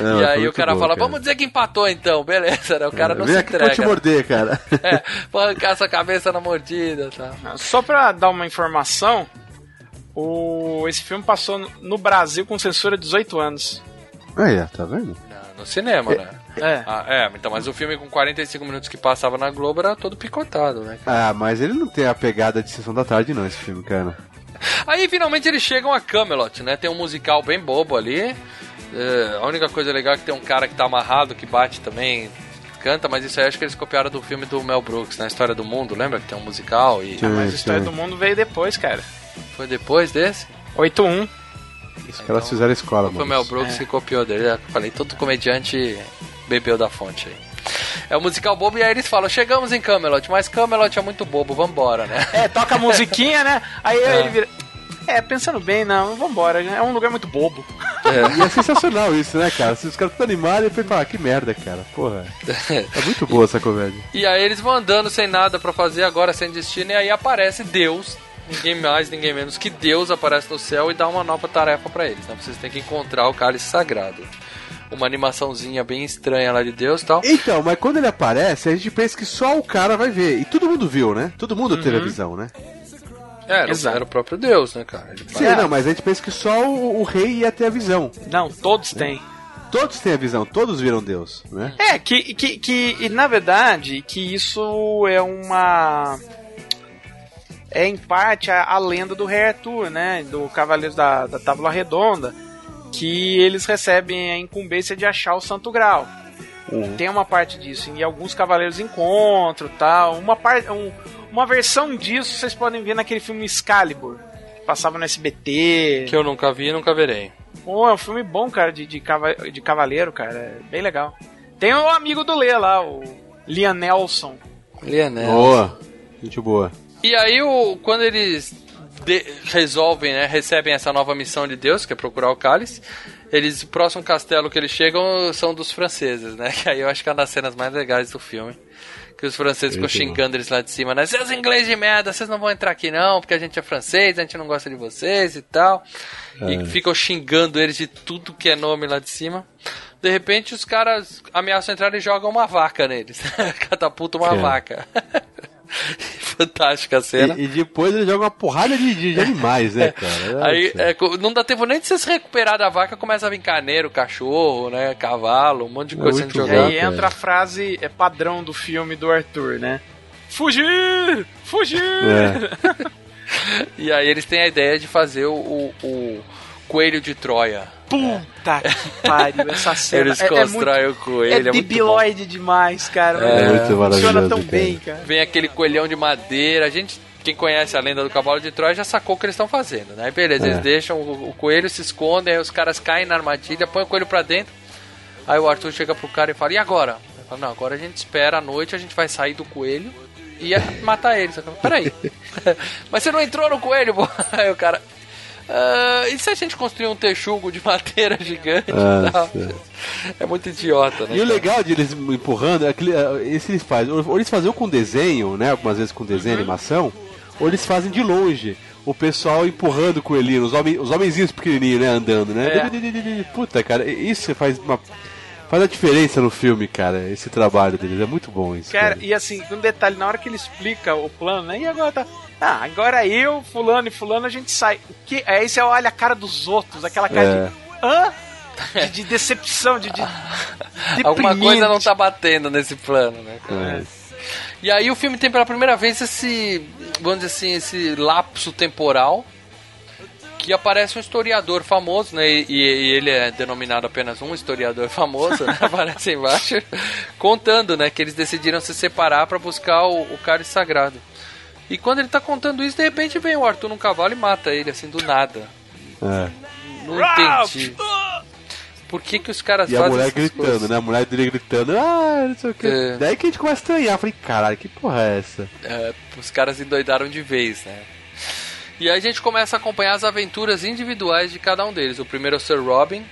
Não, e foi aí o cara bom, fala, cara. vamos dizer que empatou então, beleza, né? O cara não Vem se aqui que eu vou entrega. te morder, cara. É, vou arrancar essa cabeça na mordida, tá? Só pra dar uma informação, o... esse filme passou no- no Brasil com censura 18 anos. Aí, ó, tá vendo? No cinema, né? É. Ah, é, então, mas o filme com 45 minutos que passava na Globo era todo picotado, né? Ah, mas ele não tem a pegada de sessão da tarde, não, esse filme, cara. Aí finalmente eles chegam a Camelot, né? Tem um musical bem bobo ali. É, a única coisa legal é que tem um cara que tá amarrado, que bate também, canta, mas isso aí acho que eles copiaram do filme do Mel Brooks, na História do Mundo, lembra que tem um musical e... Ah, mas a história do mundo veio depois, cara. Foi depois desse? 8-1. Os caras fizeram escola, Foi o mano. Mel Brooks que copiou dele. Eu falei, todo comediante bebeu da fonte aí. É o musical bobo e aí eles falam, chegamos em Camelot, mas Camelot é muito bobo, vambora, né? É, toca a musiquinha, né? Aí É. ele vira. É, pensando bem, não, vambora, é um lugar muito bobo. E é sensacional isso, né, cara? Se os caras estão animados, depois falam, ah, que merda, cara. Porra. É muito boa essa comédia. E aí eles vão andando sem nada pra fazer agora, sem destino, e aí aparece Deus, ninguém mais, ninguém menos que Deus aparece no céu e dá uma nova tarefa pra eles, né? Vocês têm que encontrar o cálice sagrado. Uma animaçãozinha bem estranha lá de Deus e tal. Então, mas quando ele aparece, a gente pensa que só o cara vai ver. E todo mundo viu, né? Todo mundo teve a Uhum. visão, né? É, era, Exato. era o próprio Deus, né, cara? Ele Sim, não, mas a gente pensa que só o, o rei ia ter a visão. Não, todos têm. Todos têm a visão, todos viram Deus, né? É, que, que, que e, na verdade, que isso é uma. É em parte a, a lenda do Rei Arthur, né? Do Cavaleiro da, da Tábua Redonda. Que eles recebem a incumbência de achar o Santo Grau. Tem uma parte disso, e alguns cavaleiros encontram tal. Uma, parte um, uma versão disso vocês podem ver naquele filme Excalibur, que passava no SBT. Que eu nunca vi e nunca verei. Pô, é um filme bom, cara, de, de, cava- de cavaleiro, cara. É bem legal. Tem o amigo do Lê lá, o Liam Nelson. Lionel. Boa. Gente boa. E aí, o, quando eles de- resolvem, né, recebem essa nova missão de Deus, que é procurar o cálice, eles, o próximo castelo que eles chegam são dos franceses, né? Que aí eu acho que é uma das cenas mais legais do filme. Que os franceses ficam xingando eles lá de cima, né? Seus ingleses de merda, vocês não vão entrar aqui não, porque a gente é francês, a gente não gosta de vocês e tal. E É. ficam xingando eles de tudo que é nome lá de cima. De repente, os caras ameaçam entrar e jogam uma vaca neles. Catapulta uma É. vaca. Fantástica a cena. E, e depois ele joga uma porrada de, de- de animais, né, cara? Aí é, co- não dá tempo nem de você se recuperar da vaca, começa a vir carneiro, cachorro, né? Cavalo, um monte de É coisa sendo E jogada. aí entra a frase é padrão do filme do Arthur, né? Fugir! Fugir! É. E aí eles têm a ideia de fazer o, o- o coelho de Troia. Puta que pariu, essa cena. Eles é, é constroem muito, o coelho. é É, debiloide demais, cara. É muito Funciona maravilhoso, tão cara. bem, cara. Vem aquele coelhão de madeira. A gente, quem conhece a lenda do cavalo de Troia, já sacou o que eles estão fazendo, né? Beleza, É. eles deixam o, o coelho, se escondem, aí os caras caem na armadilha, põem o coelho pra dentro. Aí o Arthur chega pro cara e fala: E agora? Ele fala, Não, agora a gente espera à noite, a gente vai sair do coelho e ia matar eles. Eu falo, Peraí, mas você não entrou no coelho, pô? Aí o cara. "Ah, e se a gente construir um texugo de madeira gigante Ah, e tal? sim. É muito idiota, né? E o legal de eles empurrando é que eh, esse eles fazem, ou eles fazem com desenho, né? Algumas vezes com desenho, animação, ou eles fazem de longe. O pessoal empurrando o coelhinho, os, homens, os homenzinhos pequenininhos, né? Andando, né? Puta, cara, isso faz uma. Faz a diferença no filme, cara, esse trabalho deles. É muito bom isso. Cara, Cara, e assim, um detalhe, na hora que ele explica o plano, né? E agora tá. Ah, agora eu, fulano e fulano, a gente sai. O que? Aí você olha a cara dos outros, aquela cara É. de. Hã? De, de decepção, de. de Alguma coisa não tá batendo nesse plano, né? cara? É. E aí o filme tem pela primeira vez esse, vamos dizer assim, esse lapso temporal que aparece um historiador famoso, né? E, e ele é denominado apenas um historiador famoso, né? Aparece embaixo, contando, né? Que eles decidiram se separar para buscar o, o cálice sagrado. E quando ele tá contando isso, de repente vem o Arthur num cavalo e mata ele, assim, do nada. É. Não entendi. Por que, que os caras E a fazem mulher essas gritando, coisas? né? A mulher dele gritando, ah, não sei o que. É. Daí que a gente começa a estranhar. Falei, caralho, que porra é essa? É, os caras endoidaram de vez, né? E aí a gente começa a acompanhar as aventuras individuais de cada um deles. O primeiro é o Sir Robin,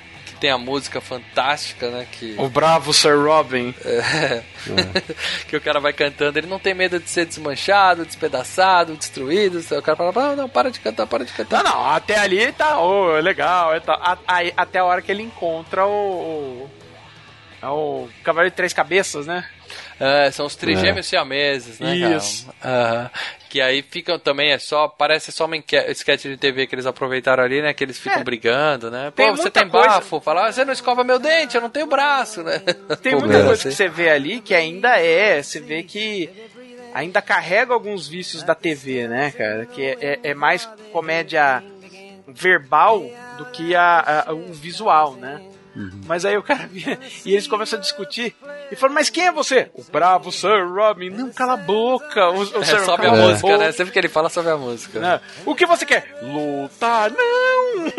tem a música fantástica, né? Que, O bravo Sir Robin. é, que o cara vai cantando, ele não tem medo de ser desmanchado, despedaçado, destruído. O cara fala, não, não, para de cantar, para de cantar. Não, não, até ali tá oh, legal. é tá. A- aí, até a hora que ele encontra o. o é o Cavaleiro de Três Cabeças, né? É, são os trigêmeos siameses, né, cara? Isso. Que aí ficam também, é só, parece só uma sketch de TV que eles aproveitaram ali, né? Que eles ficam É. brigando, né? Pô, Tem você tem coisa- bafo, fala, ah, você não escova meu dente, eu não tenho braço, né? Tem muita coisa assim. que você vê ali que ainda é. Você vê que ainda carrega alguns vícios da TV, né, cara? Que é, é- é mais comédia verbal do que a, a- o visual, né? Mas aí o cara via, e eles começam a discutir e falam, mas quem é você? O bravo Sir Robin. Não, cala a boca. O, o É, Sir sobe a cala música, boca. né? Sempre que ele fala, sobe a música. Né? O que você quer? Lutar? Não!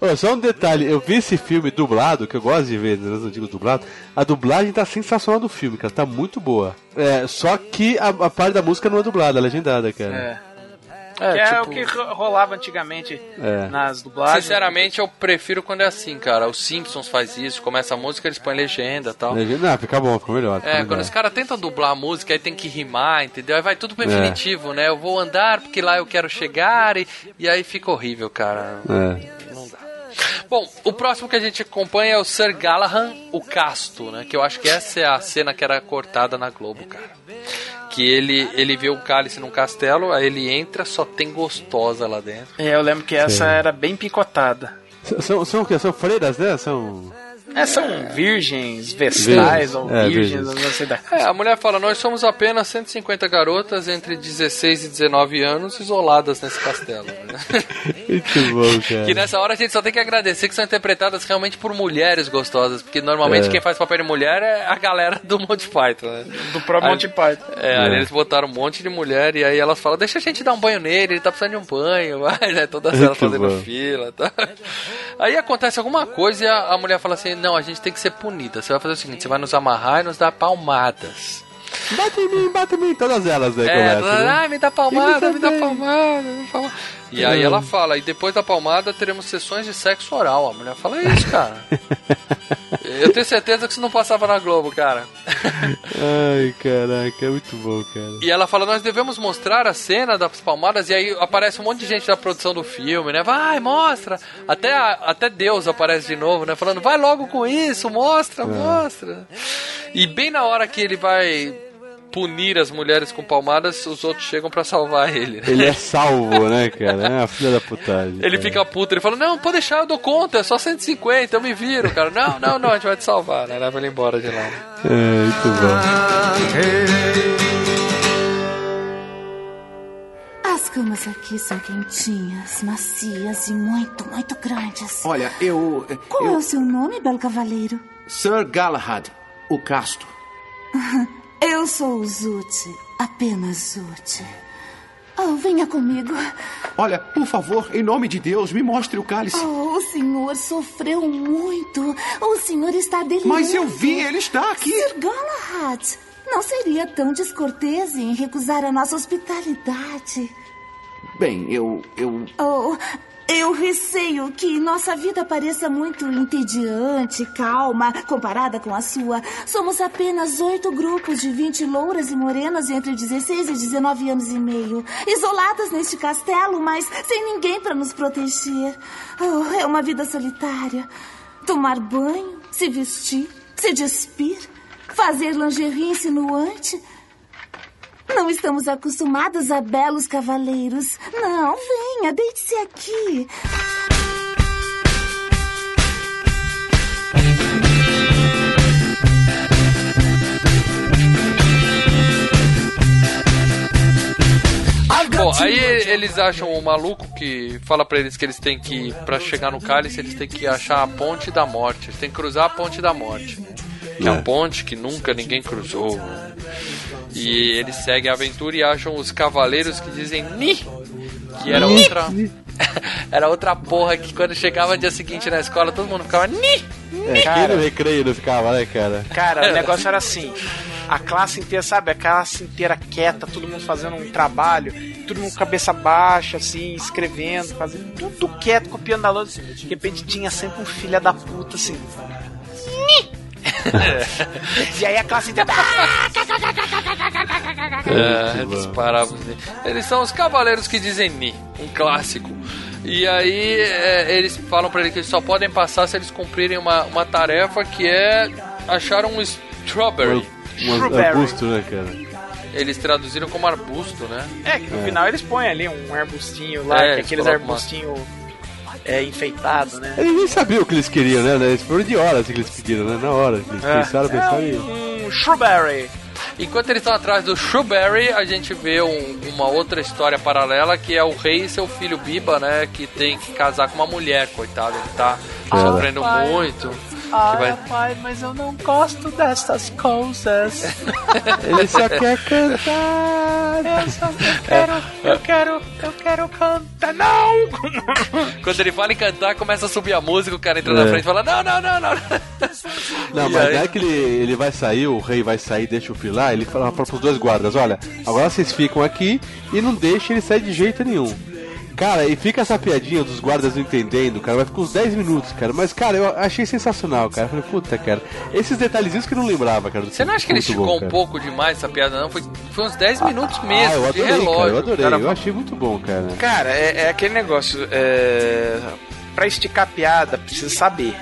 Ô, só um detalhe, eu vi esse filme dublado, que eu gosto de ver nos antigos dublados. A dublagem tá sensacional do filme, cara, tá muito boa. É, só que a, a parte da música não é dublada, é legendada, cara. É. É, que é tipo- o que ro- rolava antigamente É. nas dublagens. Sinceramente, eu prefiro quando é assim, cara. Os Simpsons faz isso, começa a música, eles põem legenda e tal. Legenda, não, fica bom, fica melhor. fica É, melhor. quando os caras tentam dublar a música, aí tem que rimar, entendeu? Aí vai tudo pro definitivo, né? Eu vou andar porque lá eu quero chegar e, e aí fica horrível, cara. É. Não dá. Bom, o próximo que a gente acompanha é o Sir Galahad, o Casto, né? Que eu acho que essa é a cena que era cortada na Globo, cara. Que ele, ele vê o cálice num castelo, aí ele entra, só tem gostosa lá dentro. É, eu lembro que essa Sim. era bem picotada. S- São, são o quê? São freiras, né? São. É, são virgens, vestais ou É, virgens, virgens. não sei da... É, a mulher fala: Nós somos apenas 150 garotas entre 16 e 19 anos isoladas nesse castelo. Muito bom, cara. que nessa hora a gente só tem que agradecer que são interpretadas realmente por mulheres gostosas, porque normalmente É. quem faz papel de mulher é a galera do Monty Python, né? Do próprio Aí- Monty Python. É, aí eles botaram um monte de mulher e aí elas falam: Deixa a gente dar um banho nele, ele tá precisando de um banho, vai, né? Todas elas Muito fazendo bom. fila tá? Aí acontece alguma coisa e a, a mulher fala assim: Não, a gente tem que ser punida. Você vai fazer o seguinte: você vai nos amarrar e nos dar palmadas. Bate em mim, bate em mim, todas elas, né? É, né? ai, me dá palmada, E me dá palmada, me dá palmada. E aí É. ela fala, e depois da palmada teremos sessões de sexo oral. A mulher fala, é isso, cara. Eu tenho certeza que isso não passava na Globo, cara. Ai, caraca, é muito bom, cara. E ela fala, nós devemos mostrar a cena das palmadas, e aí aparece um monte de gente da produção do filme, né? Vai, mostra! Até, a- até Deus aparece de novo, né? Falando, vai logo com isso, mostra, mostra. E bem na hora que ele vai punir as mulheres com palmadas, os outros chegam pra salvar ele. né? Ele é salvo, né, cara? É uma filha da putagem. Ele cara. fica puto, ele fala, não, pode deixar, eu dou conta, é só 150, eu me viro, cara. Não, não, não, a gente vai te salvar, né? Leva ele embora de lá. É, muito bom. As camas aqui são quentinhas, macias e muito, muito grandes. Olha, eu. Qual é eu o seu nome, belo cavaleiro? Sir Galahad, o casto. Eu sou o Zute, apenas Zute. Oh, venha comigo. Olha, por favor, em nome de Deus, me mostre o cálice. Oh, o senhor sofreu muito. O senhor está delirando. Mas eu vi, ele está aqui. Sir Galahad, não seria tão descortês em recusar a nossa hospitalidade. Bem, eu. eu. Oh, eu receio que nossa vida pareça muito entediante, calma, comparada com a sua. Somos apenas oito grupos de 20 louras e morenas entre 16 e 19 anos e meio. Isoladas neste castelo, mas sem ninguém para nos proteger. Oh, é uma vida solitária. Tomar banho, se vestir, se despir, fazer lingerie insinuante. Não estamos acostumados a belos cavaleiros. Não, venha, deite-se aqui. Bom, aí eles acham o maluco que fala pra eles que eles têm que, pra chegar no cálice, eles têm que achar a ponte da morte. Eles têm que cruzar a ponte da morte. Que é É. uma ponte que nunca ninguém cruzou. E eles seguem a aventura e acham os cavaleiros que dizem Ni! Que era outra. era outra porra que quando chegava no dia seguinte na escola todo mundo ficava Ni! É, quem no recreio não ficava, né, cara? Cara, o negócio era assim. A classe inteira, sabe? A classe inteira quieta, todo mundo fazendo um trabalho, todo mundo com cabeça baixa, assim, escrevendo, fazendo tudo quieto, copiando a lousa. De repente tinha sempre um filho da puta, assim. E aí a classe inteira. É, eles paravam assim. Eles são os cavaleiros que dizem Ni, um clássico. E aí é, eles falam pra ele que eles só podem passar se eles cumprirem uma, uma tarefa que é achar um strawberry. Um Strawberry. arbusto, né, cara? Eles traduziram como arbusto, né? É, que no É. final eles põem ali um arbustinho lá, É, que é eles aqueles colocam uma- arbustinhos é, enfeitados, né? Eles nem sabiam o que eles queriam, né? Eles foram de horas que eles pediram, né? Na hora. Eles É. pensaram, pensaram e... Um strawberry. Enquanto eles estão atrás do Shrewberry, a gente vê um- uma outra história paralela que é o rei e seu filho Biba, né? Que tem que casar com uma mulher, coitado. Ele tá Cara. sofrendo Pai. muito. Ah, vai- pai, mas eu não gosto dessas coisas. Ele só quer cantar. Eu só quero, eu Quando ele fala em cantar, começa a subir a música, o cara entra É. na frente e fala: Não, não, não, não. Não, E mas aí? não é que ele, ele vai sair, o rei vai sair, deixa o filho lá, ele fala para os dois guardas, olha, agora vocês ficam aqui e não deixem ele sair de jeito nenhum. Cara, e fica essa piadinha dos guardas não entendendo, cara, vai ficar uns 10 minutos, cara. Mas, cara, eu achei sensacional, cara. Eu falei, puta, cara. Esses detalhezinhos que eu não lembrava, cara. Você não acha que ele esticou bom, um pouco demais essa piada, não? Foi, foi uns 10 minutos Ah, mesmo, eu de adorei, relógio. cara, eu adorei. Cara, Eu achei muito bom, cara. Cara, é, é aquele negócio. É... Pra esticar piada, precisa saber.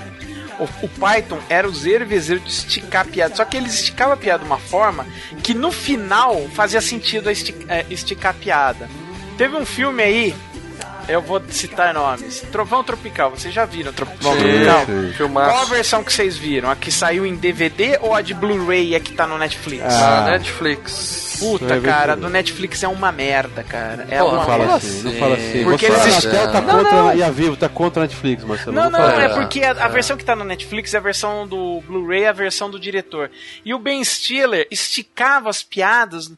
O, o Python era o zero vezes de esticar a piada. Só que eles esticavam a piada de uma forma que no final fazia sentido a esti- é, esticar a piada. Teve um filme aí, eu vou citar nomes. Trovão Tropical, vocês já viram Trovão Sim, Tropical? sim. Filmaço. Qual a versão que vocês viram? A que saiu em DVD ou a de Blu-ray e a que tá no Netflix? Ah, Netflix. Puta, ver cara, do Netflix é uma merda, cara. É Pô, uma Não fala merda. assim, não fala assim. Porque Você, eles a Anatel tá Não, contra não. e a Vivo tá contra a Netflix, Marcelo. Não, não, fala é porque a, a versão que tá no Netflix é a versão do Blu-ray e a versão do diretor. E o Ben Stiller esticava as piadas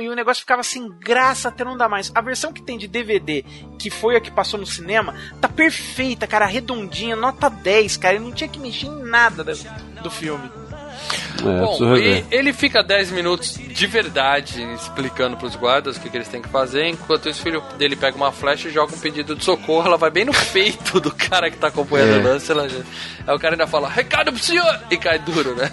e o negócio ficava sem graça até não dar mais. A versão que tem de DVD, que foi a que passou no cinema, tá perfeita, cara, redondinha, nota 10, cara. Ele não tinha que mexer em nada do, do filme. É, Bom, e ele fica 10 minutos de verdade explicando pros guardas o que, que eles têm que fazer, enquanto esse filho dele pega uma flecha e joga um pedido de socorro, ela vai bem no peito do cara que tá acompanhando É. o lance. Ela. Aí o cara ainda fala, recado pro senhor! E cai duro, né?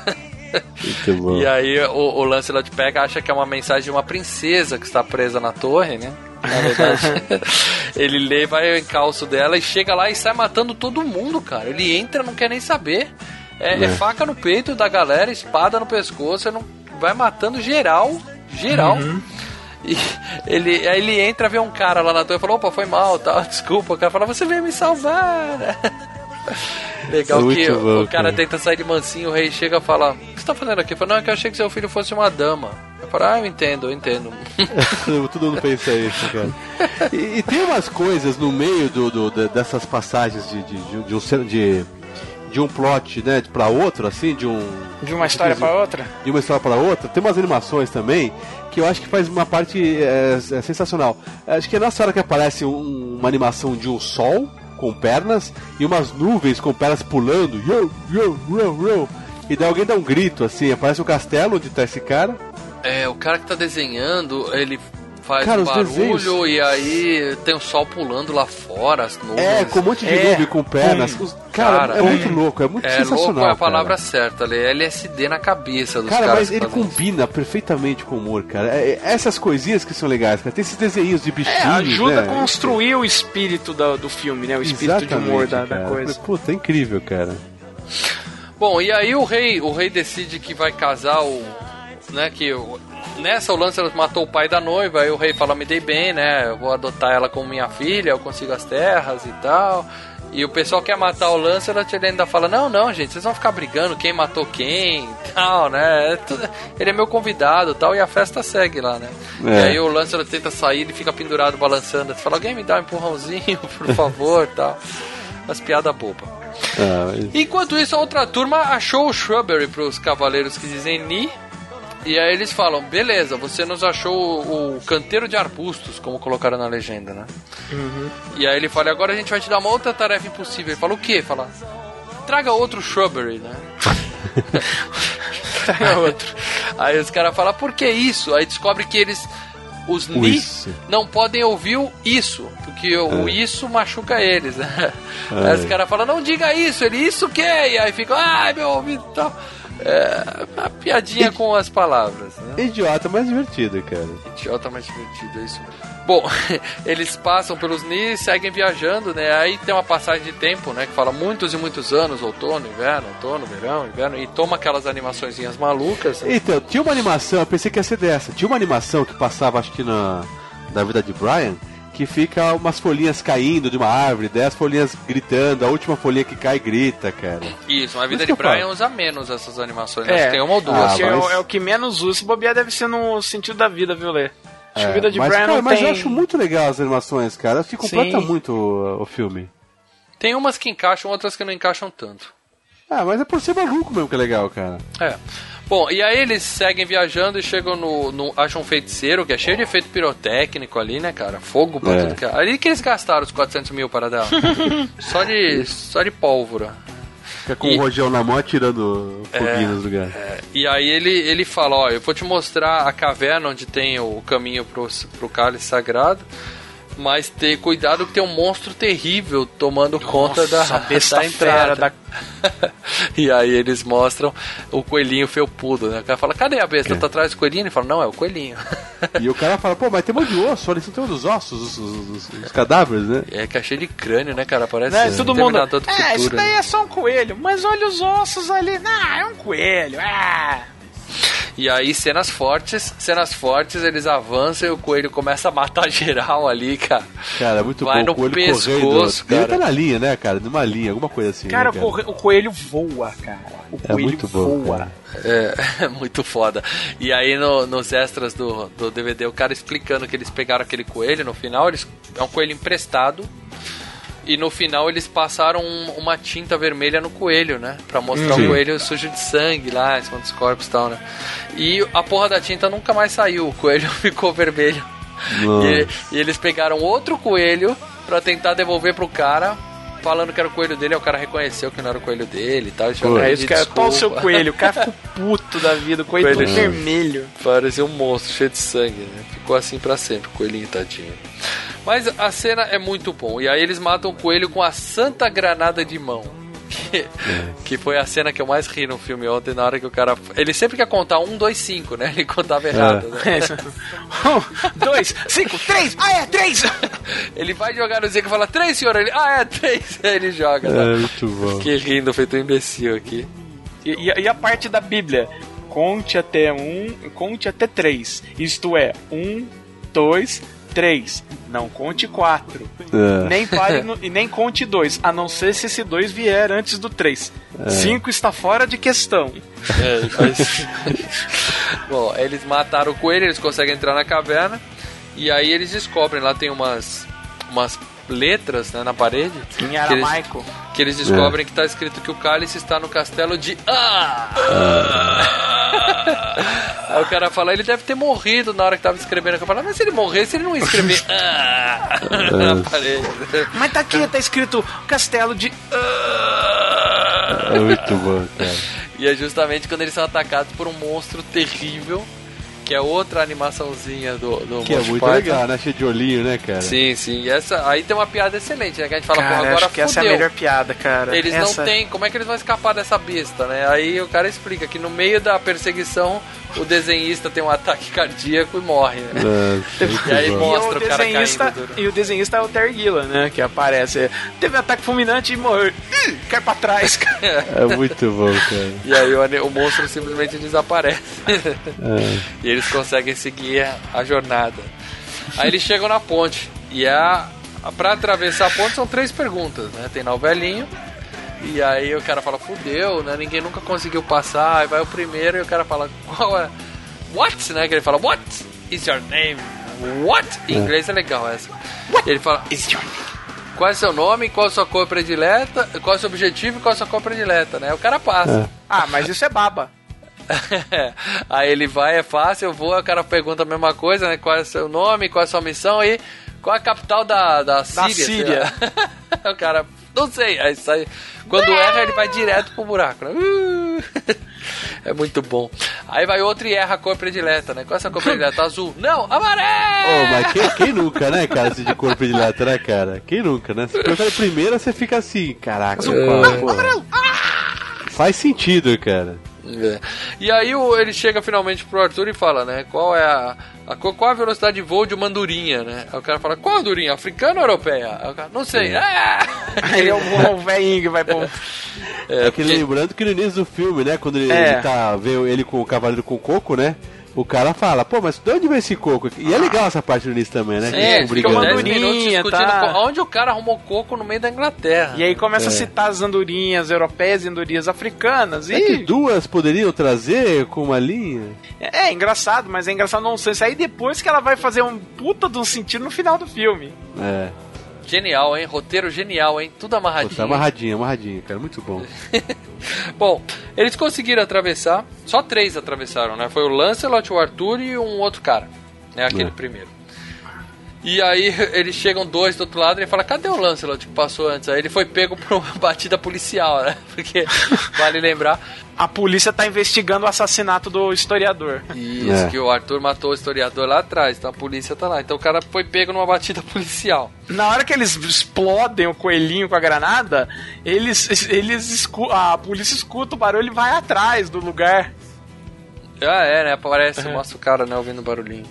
E aí o, o Lancelot pega, acha que é uma mensagem de uma princesa que está presa na torre, né? Na verdade, ele lê, vai ao encalço dela e chega lá e sai matando todo mundo, cara. Ele entra, não quer nem saber. É, é É. faca no peito da galera, espada no pescoço, ele não vai matando geral, geral. E ele, aí ele entra, vê um cara lá na torre e fala, opa, foi mal, tal, desculpa. O cara fala, você veio me salvar. Legal Muito que o- bom, o cara cara. tenta sair de mansinho, o rei chega e fala, o que você tá fazendo aqui? Fala, não, é que eu achei que seu filho fosse uma dama. Eu falo, ah, eu entendo, eu entendo. Todo mundo pensa isso, cara. E, e tem umas coisas no meio do, do- de- dessas passagens de, de, de, de um de, de um plot, né, pra outro, assim, de um. De uma história pra outra? De uma história para outra. Tem umas animações também que eu acho que faz uma parte é, é sensacional. Acho que é nessa hora que aparece um- uma animação de um sol com pernas e umas nuvens com pernas pulando. Yo, yo, yo, yo. E daí alguém dá um grito assim, aparece o castelo onde tá esse cara. É, o cara que tá desenhando, ele faz Cara, um barulho desenhos- e aí tem o sol pulando lá fora, as nuvens. É, com um monte de É. nuvem com pernas. Hum. Os- Cara, é muito louco, é muito é sensacional. louco é a palavra cara. certa, ali, é LSD na cabeça dos Cara, caras. mas que ele combina perfeitamente com o humor, cara. É- é- essas coisinhas que são legais, cara. Tem esses desenhos de É, bichinhos, ajuda né? a construir o espírito do, do filme, né? O espírito de humor da, da cara. coisa. Puta, é incrível, cara. Bom, e aí o rei, o rei decide que vai casar o, né, que o- nessa o Lancelot matou o pai da noiva, aí o rei fala: "Me dei bem, né? Eu vou adotar ela como minha filha, eu consigo as terras e tal". E o pessoal quer matar o Lancelot, ele ainda fala: "Não, não, gente, vocês vão ficar brigando quem matou quem", e tal, né? É ele é meu convidado, tal, e a festa segue lá, né? É. E aí o Lancelot tenta sair, ele fica pendurado balançando, fala: "Alguém me dá um empurrãozinho, por favor", tal. As piadas bobas. Ah, mas- Enquanto isso, a outra turma achou o Shrubbery pros cavaleiros que dizem Ni. E aí eles falam, beleza, você nos achou o, o canteiro de arbustos, como colocaram na legenda, né? E aí ele fala, agora a gente vai te dar uma outra tarefa impossível. Ele fala, o quê? Fala, traga outro shrubbery, né? traga outro. Aí os caras falam, por que isso? Aí descobre que eles, os ni, não podem ouvir o isso, porque o É. isso machuca eles, né? É. Aí os caras falam, não diga isso, ele, isso o quê? E aí fica, ai meu ouvido e tal. É, uma piadinha com as palavras, né? Idiota, mas divertido, cara. Idiota mais divertido, é isso mesmo. Bom, eles passam pelos NIS, seguem viajando, né? Aí tem uma passagem de tempo, né? Que fala muitos e muitos anos, outono, inverno, outono, verão, inverno, e toma aquelas animaçõezinhas malucas. né? Então, tinha uma animação, eu pensei que ia ser dessa. Tinha uma animação que passava, acho que na da vida de Brian, que fica umas folhinhas caindo de uma árvore, dez folhinhas gritando, a última folhinha que cai grita, cara. Isso, mas a vida Mas de Brian usa menos essas animações. É. Acho que tem uma ou duas. Ah, é, o, mas- é o que menos usa. Se bobear, deve ser no sentido da vida, viu, Lê? Acho que a É, vida de mas, Brian cara, mas tem... eu acho muito legal as animações, cara. Acho que completa Sim. muito o, o filme. Tem umas que encaixam, outras que não encaixam tanto. Ah, mas é por ser maluco mesmo que é legal, cara. É. Bom, e aí eles seguem viajando e chegam no, no. Acham um feiticeiro que é cheio de efeito pirotécnico ali, né, cara? Fogo pra É. tudo que é. Ali que eles gastaram os 400 mil para dar. só, de, só de pólvora. Fica com E- o rojão na mão atirando foguinho nos lugares. E aí ele, ele fala, ó, eu vou te mostrar a caverna onde tem o caminho pro, pro cálice sagrado, mas ter cuidado que tem um monstro terrível tomando conta da, da entrada. da- e aí eles mostram o coelhinho felpudo, né? O cara fala, cadê a besta? Tá atrás do coelhinho? Ele fala, não, é o coelhinho. E o cara fala, pô, mas tem um monte de osso, olha, isso tem um dos ossos, os, os- os- os cadáveres, né? É que é cheio de crânio, né, cara? Parece Né? Todo mundo. É, isso Futuro, daí né? é só um coelho. Mas olha os ossos ali. Ah, é um coelho. Ah. E aí, cenas fortes, cenas fortes, eles avançam e o coelho começa a matar geral ali, cara. Cara, é muito Vai bom. no o coelho pescoço, correndo. Ele cara. tá na linha, né, cara? Numa linha, alguma coisa assim. Cara, né, o corre- o coelho voa, cara. O É coelho muito bom, voa. cara. É, muito foda. E aí no- nos extras do, do DVD, o cara explicando que eles pegaram aquele coelho no final, eles, é um coelho emprestado. E no final eles passaram um- uma tinta vermelha no coelho, né? Pra mostrar Sim. o coelho sujo de sangue lá, em cima dos corpos e tal, né? E a porra da tinta nunca mais saiu, o coelho ficou vermelho. E, e eles pegaram outro coelho pra tentar devolver pro cara, falando que era o coelho dele, aí o cara reconheceu que não era o coelho dele e tal. É isso, cara. Qual o seu coelho? O cara ficou puto da vida. O coelho, Coelho. todo vermelho. Parecia um monstro cheio de sangue, né? Ficou assim pra sempre, o coelhinho tadinho. Mas a cena é muito bom. E aí eles matam o coelho com a Santa Granada de mão. Que, que foi a cena que eu mais ri no filme ontem, na hora que o cara. Ele sempre quer contar um, dois, cinco, né? Ele contava errado, né? É isso. Um, dois, cinco, três. Ah, é, três. Ele vai jogar no Zico e fala, três, senhor. Ele, ah, é, três. Aí ele joga. É, né? muito bom. Que rindo, feito um imbecil aqui. E, e- e a parte da Bíblia? Conte até um, conte até três. Isto é, um, dois, três. Não conte quatro. É. Nem pare no- e nem conte dois, a não ser se esse dois vier antes do três. É. Cinco está fora de questão. É, faz- Bom, eles mataram o coelho, eles conseguem entrar na caverna. E aí eles descobrem, lá tem umas, umas letras né, na parede. Em que eles- aramaico. Que eles descobrem que está escrito que o cálice está no castelo de. Ah! Aí o cara fala, ele deve ter morrido na hora que tava escrevendo. Eu falo, mas se ele morresse, ele não ia escrever ah! na parede. Mas tá aqui, tá escrito castelo de. É muito bom, cara. E é justamente quando eles são atacados por um monstro terrível, que é outra animaçãozinha do, do Que é Monty muito Python. legal, né? Cheio de olhinho, né, cara? Sim, sim. E essa, aí tem uma piada excelente, né? Que a gente fala, Cara, porra, agora acho que essa é a fudeu. melhor piada, cara. Eles Essa- não têm, como é que eles vão escapar dessa besta, né? Aí o cara explica que no meio da perseguição o desenhista tem um ataque cardíaco e morre, né? É, E aí bom. mostra e o cara desenhista, caindo. E o desenhista é o Terry Gilliam, né? Que aparece. Teve ataque fulminante e morreu. Ih, cai pra trás, cara. É muito bom, cara. E aí o, o monstro simplesmente desaparece. É. E eles conseguem seguir a, a jornada. Aí eles chegam na ponte. E a, a, pra atravessar a ponte são três perguntas, né? Tem lá o velhinho. E aí o cara fala, fudeu, né? Ninguém nunca conseguiu passar. Aí vai o primeiro e o cara fala, qual é? What? Né? Que ele fala, what is your name? What? Em inglês é legal essa. E ele fala, is your name? Qual é seu nome? Qual a sua cor predileta? Qual é o seu objetivo e qual é a sua cor predileta, né? O cara passa. Ah, mas isso é baba. aí ele vai, é fácil, eu vou, o cara pergunta a mesma coisa, né? Qual é o seu nome, qual é a sua missão e qual é a capital da, da Síria? sei Síria. o cara, não sei. Aí sai. Quando erra, ele vai direto pro buraco. Né? Uh! É muito bom. Aí vai outro e erra a cor predileta, né? Qual é a sua cor predileta? Azul. Não, amarelo! Ô, mas quem, quem nunca, né, cara, assim, de cor predileta, né, cara? Quem nunca, né? Se perguntar de primeira, você fica assim, caraca, É. pô, pô. Faz sentido, cara. É. E aí o- ele chega finalmente pro Arthur e fala, né? Qual é a, a qual a velocidade de voo de uma andorinha, né? Aí o cara fala, qual andorinha? Africana ou europeia? Aí o cara, não sei. Ah! Aí é o velhinho que vai pro. É, que lembrando que no início do filme, né, quando ele, É. ele tá vendo ele com o cavaleiro com o coco, né? O cara fala, pô, mas de onde vem esse coco? E é legal essa parte no início também, né? que É, ficam fica brigando. 10 minutos andorinha, discutindo tá? onde o cara arrumou coco no meio da Inglaterra. E aí começa É. a citar as andorinhas europeias e andorinhas africanas. É que E duas poderiam trazer com uma linha? é, é engraçado, mas é engraçado não sei. Aí depois que ela vai fazer um puta de um sentido no final do filme. É. Genial, hein? Roteiro genial, hein? Tudo Pô, amarradinho. tá amarradinho, amarradinho, cara. Muito bom. Bom, eles conseguiram atravessar. Só três atravessaram, né? Foi o Lancelot, o Arthur e um outro cara. Né? Aquele É. primeiro. E aí eles chegam dois do outro lado e ele fala, cadê o Lancelot que passou antes? Aí ele foi pego por uma batida policial, né? Porque, vale lembrar, A polícia tá investigando o assassinato do historiador. isso, É. que o Arthur matou o historiador lá atrás, então a polícia tá lá. Então o cara foi pego numa batida policial. Na hora que eles explodem o coelhinho com a granada, eles, eles escu a polícia escuta o barulho e vai atrás do lugar. Ah, é, né? Aparece, Uhum. mostra o cara, né, ouvindo barulhinho.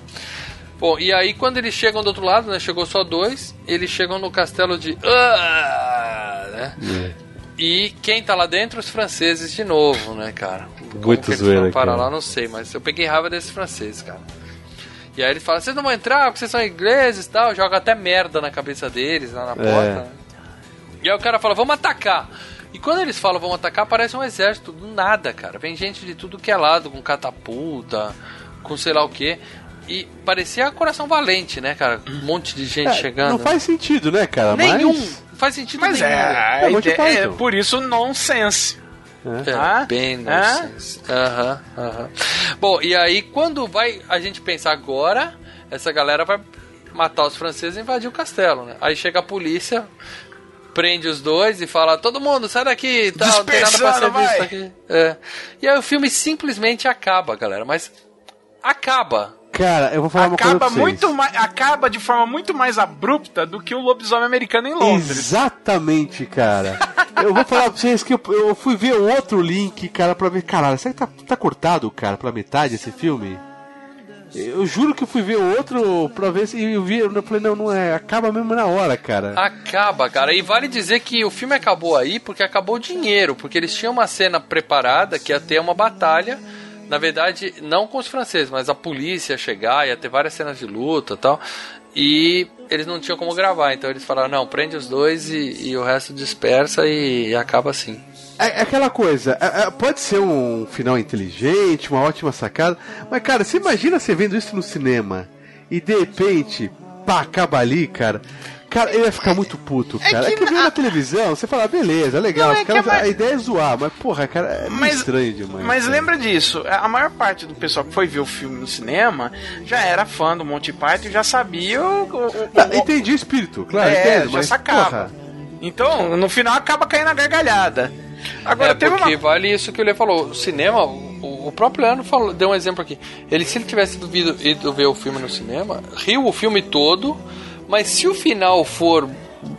Bom, e aí quando eles chegam do outro lado, né, chegou só dois, eles chegam no castelo de... Ah, né? É. E quem tá lá dentro? Os franceses de novo, né, cara? Como Muito que eles zoeira, foram parar lá, não sei, mas eu peguei raiva desses franceses, cara. E aí ele fala, vocês não vão entrar porque vocês são ingleses e tal, joga até merda na cabeça deles, lá na porta. É. né? E aí o cara fala, vamos atacar. E quando eles falam vamos atacar, parece um exército do nada, cara. Vem gente de tudo que é lado, com catapulta, com sei lá o que. E parecia Coração Valente, né, cara? Um monte de gente É, chegando. Não faz sentido, né, cara? Nenhum. Mas... Não faz sentido Mas nenhum. é, a É, ideia- é Python. por isso nonsense. É. É, Ah? bem Ah? nonsense. Aham, aham. Bom, e aí quando vai a gente pensar agora, essa galera vai matar os franceses e invadir o castelo, né? Aí chega a polícia, prende os dois e fala, todo mundo, sai daqui, tal, não tem nada pra ser visto aqui. É. E aí o filme simplesmente acaba, galera, mas acaba. Cara, eu vou falar uma coisa Acaba, pra vocês. muito mais, acaba de forma muito mais abrupta do que o lobisomem americano em Londres. Exatamente, cara. eu vou falar pra vocês que eu, eu fui ver o outro link, cara, pra ver. Caralho, será que tá, tá cortado, cara, pela metade esse filme? Eu juro que eu fui ver o outro pra ver se eu vi. Eu falei, não, não é. Acaba mesmo na hora, cara. Acaba, cara. E vale dizer que o filme acabou aí porque acabou o dinheiro. Porque eles tinham uma cena preparada que ia ter uma batalha. Na verdade, não com os franceses, mas a polícia ia chegar, ia ter várias cenas de luta tal. E eles não tinham como gravar. Então eles falaram: não, prende os dois e, e o resto dispersa e, e acaba assim. É, é aquela coisa, é- é, pode ser um final inteligente, uma ótima sacada, mas cara, você imagina você vendo isso no cinema e de repente, pá, acaba ali, cara. Cara, ele ia ficar muito puto, cara. É que, vê na televisão, você fala, beleza, legal, Não, é que caras- é mais- a ideia é zoar, mas porra, cara, é meio Mas- estranho demais. Mas cara. lembra disso, a maior parte do pessoal que foi ver o filme no cinema já era fã do Monty Python e já sabia o. o- o- Ah, o- entendi o espírito, claro, é, entendo, já mas sacava. porra, Então, no final acaba caindo a gargalhada. Agora, é teve porque uma. vale isso que o Lê falou. O cinema, o, o próprio Leandro falou, deu um exemplo aqui. Ele, se ele tivesse ido, ido ver o filme no cinema, riu o filme todo, mas se o final for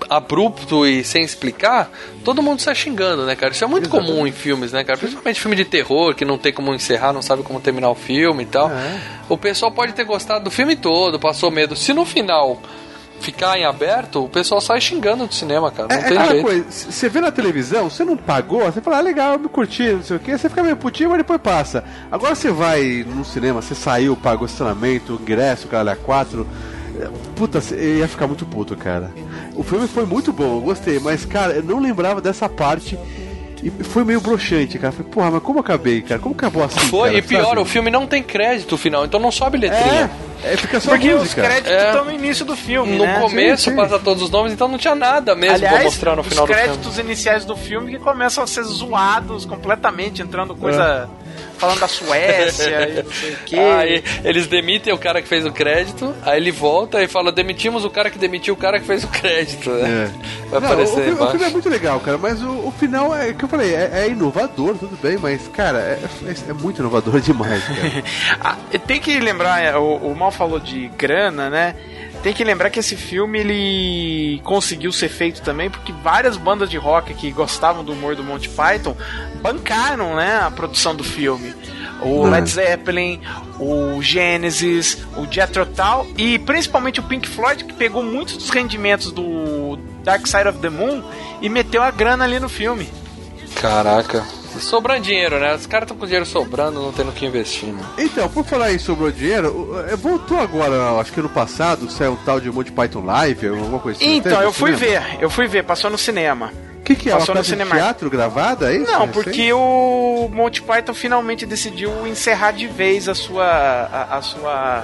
abrupto e sem explicar, todo mundo sai xingando, né, cara? Isso é muito comum em filmes, né, cara? Principalmente filme de terror, que não tem como encerrar, não sabe como terminar o filme e tal. É. O pessoal pode ter gostado do filme todo, passou medo. Se no final ficar em aberto, o pessoal sai xingando do cinema, cara. Não É, é tem jeito. coisa, você vê na televisão, você não pagou, você fala, ah, legal, eu me curti, não sei o que, você fica meio putinho, mas depois passa. Agora você vai no cinema, você saiu, pagou estacionamento, ingresso, caralho, a quatro. é, Puta, você ia ficar muito puto, cara. O filme foi muito bom, eu gostei, mas, cara, eu não lembrava dessa parte e foi meio broxante, cara. Falei, porra, mas como eu acabei, cara? Como acabou assim? Foi, cara, e pior, sabe? o filme não tem crédito final, então não sobe letrinha. É, é, fica só Porque os música. créditos É. estão no início do filme, No né? começo Sim, sim. passa todos os nomes, então não tinha nada mesmo Aliás, pra mostrar no os final do filme. créditos iniciais do filme que começam a ser zoados completamente, entrando coisa falando da Suécia e não sei o quê. Aí eles demitem o cara que fez o crédito, aí ele volta e fala: demitimos o cara que demitiu o cara que fez o crédito. Né? Vai Não, aparecer o, fi- o filme é muito legal, cara, mas o, o final é que eu falei, é, é inovador, tudo bem, mas, cara, é, é- é muito inovador demais, cara. Ah, tem que lembrar, é, o, o Mal falou de grana, né? Tem que lembrar que esse filme ele conseguiu ser feito também porque várias bandas de rock que gostavam do humor do Monty Python bancaram, né, a produção do filme. O Hum. Led Zeppelin, o Genesis, o Jethro Tull e principalmente o Pink Floyd que pegou muitos dos rendimentos do Dark Side of the Moon e meteu a grana ali no filme. Caraca. Sobrando dinheiro, né? Os caras estão com dinheiro sobrando, não tendo o que investir, né? Então, por falar em sobrou dinheiro, é, voltou agora, acho que no passado, saiu um tal de Monty Python Live, alguma coisa assim. Então, eu no fui cinema? ver, eu fui ver, passou no cinema. O que, que é? Uma Passou no peça de Cinemark. teatro gravada, é isso? Não, Recente? porque o Monty Python finalmente decidiu encerrar de vez a sua. a, a sua.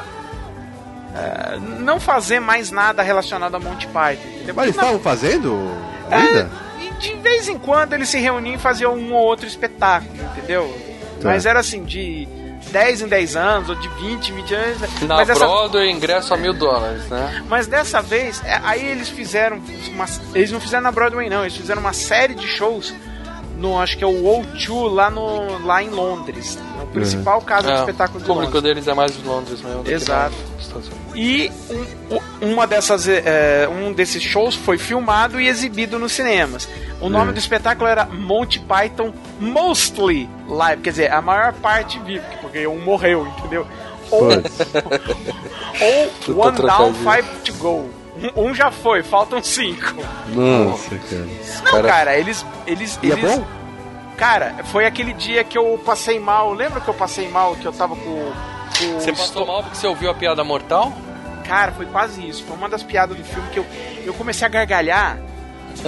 eh, não fazer mais nada relacionado a Monty Python. Entendeu? Mas eles estavam fazendo É. ainda? e de vez em quando eles se reuniam e faziam um ou outro espetáculo, entendeu? Tá. Mas era assim, de 10 em 10 anos, ou de 20 em 20 anos. Na mas essa- Broadway, ingresso a mil dólares, né? mas dessa vez, é, aí eles fizeram. Uma, eles não fizeram na Broadway, não. Eles fizeram uma série de shows no, acho que é o O2, lá, no, lá em Londres. É o principal caso de É, espetáculo O de público Londres. deles é mais de Londres mesmo. do que Exato. E um, uma dessas, é, um desses shows foi filmado e exibido nos cinemas. O nome É. do espetáculo era Monty Python Mostly Live, quer dizer, a maior parte vivo, porque um morreu, entendeu? Ou, ou One Down. Five to Go. Um, um já foi, faltam cinco. Nossa, cara. Não, cara, eles. eles, E é eles bom? Cara, foi aquele dia que eu passei mal. Lembra que eu passei mal, que eu tava com. com Você passou mal porque você ouviu a piada mortal? Cara, foi quase isso. Foi uma das piadas do filme que eu, eu comecei a gargalhar.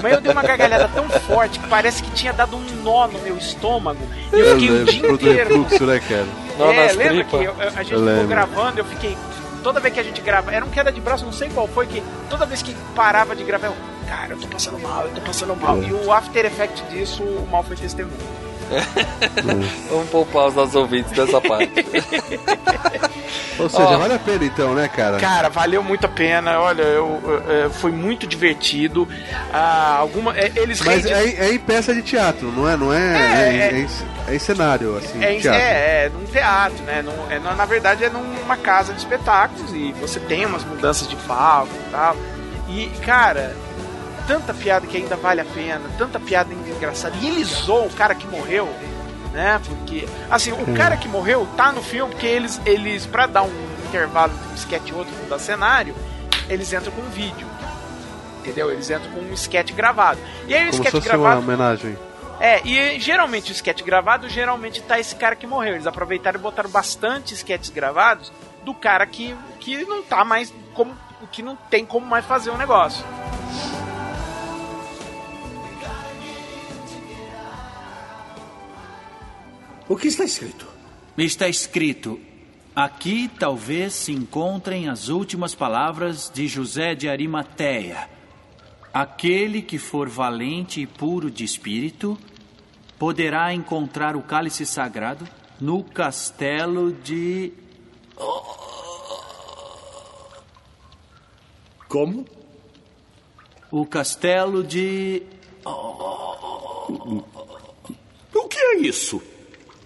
Mas eu dei uma gargalhada tão forte que parece que tinha dado um nó no meu estômago. E eu fiquei o lembro, dia pro do inteiro. refluxo, né, cara? é, lembra que eu- eu- a gente Eu ficou lembro. gravando, eu fiquei. Toda vez que a gente grava, era um queda de braço, não sei qual foi, que toda vez que parava de gravar, eu, cara, eu tô passando mal, eu tô passando mal. É. E o after effect disso, o mal foi testemunho. Vamos poupar os nossos ouvintes dessa parte. Ou seja, Ó. vale a pena então, né, cara? Cara, valeu muito a pena. Olha, eu, eu- eu- foi muito divertido. Ah, alguma, é, eles Mas rendem- é, é em peça de teatro, não é? Não é, é, É, é em, é em cenário, assim, É, em- teatro. é, é num teatro, né? Num- é, na na verdade é numa casa de espetáculos e você tem umas mudanças de palco e tal. E, cara, tanta piada que ainda vale a pena, tanta piada ainda engraçada. E ele zoou o cara que morreu, né? Porque, assim, o Hum. cara que morreu tá no filme porque eles, eles pra dar um intervalo de um sketch e outro da cenário, eles entram com um vídeo. Entendeu? Eles entram com um sketch gravado. E aí o Como sketch fosse uma gravado. homenagem. É, e geralmente o sketch gravado, geralmente tá esse cara que morreu. Eles aproveitaram e botaram bastante sketches gravados do cara que, que não tá mais como. que não tem como mais fazer o negócio. O que está escrito? Está escrito: Aqui talvez se encontrem as últimas palavras de José de Arimateia. Aquele que for valente e puro de espírito poderá encontrar o cálice sagrado no castelo de. Como? O castelo de. O que é isso?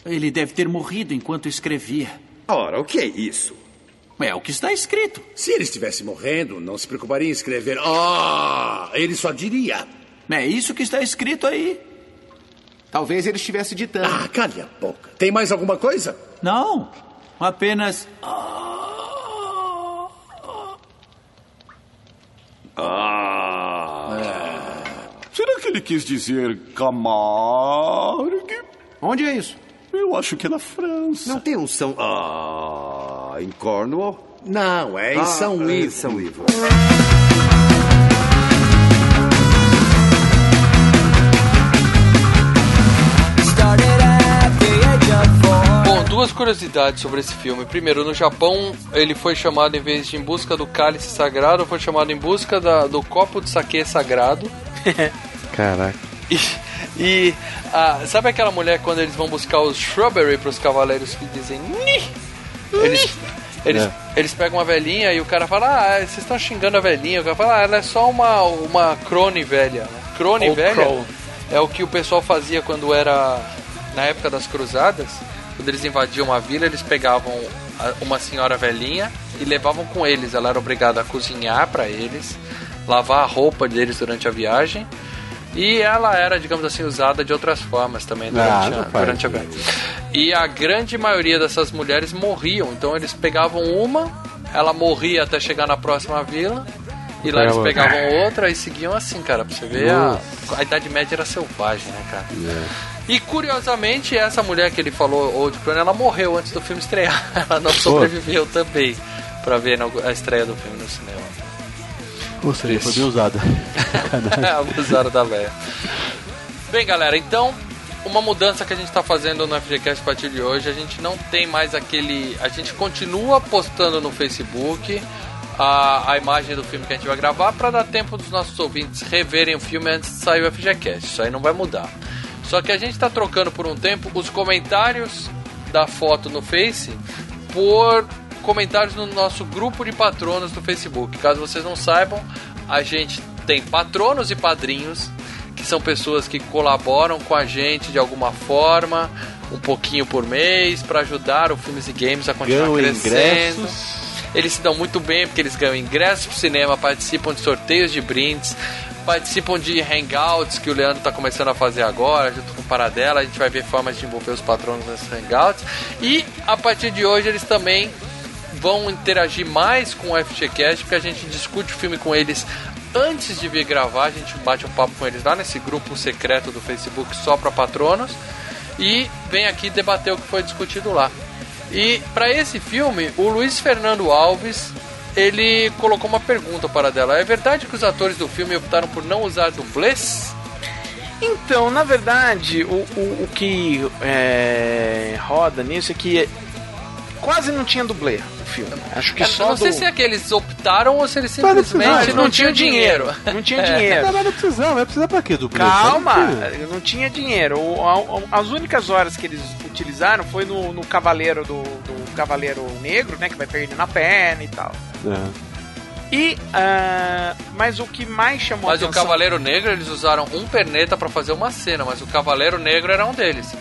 Ele deve ter morrido enquanto escrevia. Ora, o que é isso? É o que está escrito. Se ele estivesse morrendo, não se preocuparia em escrever. Ah, ele só diria. É isso que está escrito aí. Talvez ele estivesse ditando. Ah, cale a boca. Tem mais alguma coisa? Não. Apenas. Ah. Será que ele quis dizer Camargue? Onde é isso? Eu acho que é na França. Não tem um São. Ah, em Cornwall? Não, é em Ah, São é em Ivo. São Ivo. Bom, duas curiosidades sobre esse filme. Primeiro, no Japão, ele foi chamado, em vez de Em Busca do Cálice Sagrado, foi chamado Em Busca da- do Copo de Saque Sagrado. Caraca. E, E ah, sabe aquela mulher quando eles vão buscar os shrubbery pros cavaleiros que dizem Ni! Eles, eles, É. eles pegam uma velhinha e o cara fala, ah, vocês estão xingando a velhinha. O cara fala, ah, ela é só uma, uma crone velha. Crone Ou velha crow. é o que o pessoal fazia quando era na época das cruzadas. Quando eles invadiam uma vila, eles pegavam uma senhora velhinha e levavam com eles. Ela era obrigada a cozinhar para eles, lavar a roupa deles durante a viagem. E ela era, digamos assim, usada de outras formas também durante, Ah, a, durante a viagem. E a grande maioria dessas mulheres morriam. Então eles pegavam uma, ela morria até chegar na próxima vila. E lá eles Pegava- pegavam outra e seguiam assim, cara. Pra você ver, a, a Idade Média era selvagem, né, cara? E curiosamente, essa mulher que ele falou, Old Crone, ela morreu antes do filme estrear. Ela não sobreviveu também pra ver a estreia do filme no cinema. Ou seja, foi bem usada. Abusaram da velha. Bem, galera, então, uma mudança que a gente tá fazendo no FGCast a partir de hoje, a gente não tem mais aquele. A gente continua postando no Facebook a, a imagem do filme que a gente vai gravar para dar tempo dos nossos ouvintes reverem o filme antes de sair o FGCast. Isso aí não vai mudar. Só que a gente tá trocando por um tempo os comentários da foto no Face por comentários no nosso grupo de patronos do Facebook. Caso vocês não saibam, a gente tem patronos e padrinhos, que são pessoas que colaboram com a gente de alguma forma, um pouquinho por mês, para ajudar o Filmes e Games a continuar Ganham crescendo. ingressos. Eles se dão muito bem porque eles ganham ingressos pro cinema, participam de sorteios de brindes, participam de hangouts que o Leandro está começando a fazer agora, junto com o Paradela. A gente vai ver formas de envolver os patronos nesses hangouts. E a partir de hoje eles também vão interagir mais com o FGCast, porque a gente discute o filme com eles antes de vir gravar. A gente bate um papo com eles lá nesse grupo secreto do Facebook só para patronos e vem aqui debater o que foi discutido lá. E para esse filme, o Luiz Fernando Alves ele colocou uma pergunta para dela. É verdade que os atores do filme optaram por não usar dublês? Então, na verdade, o, o, o que é, roda nisso é que quase não tinha dublê no filme. Acho que Eu só não sei do- se é que eles optaram ou se eles Mas não simplesmente precisava, não, tinham dinheiro. Não tinha É. dinheiro. Não, mas não precisava, vai precisar pra quê do Calma, Não tinha. não tinha dinheiro. O- As únicas horas que eles utilizaram foi no, no Cavaleiro do, do Cavaleiro Negro, né? Que vai perdendo a perna e tal. É. E. ah, mas o que mais chamou Mas a o atenção. Cavaleiro Negro eles usaram um perneta pra fazer uma cena, mas o Cavaleiro Negro era um deles.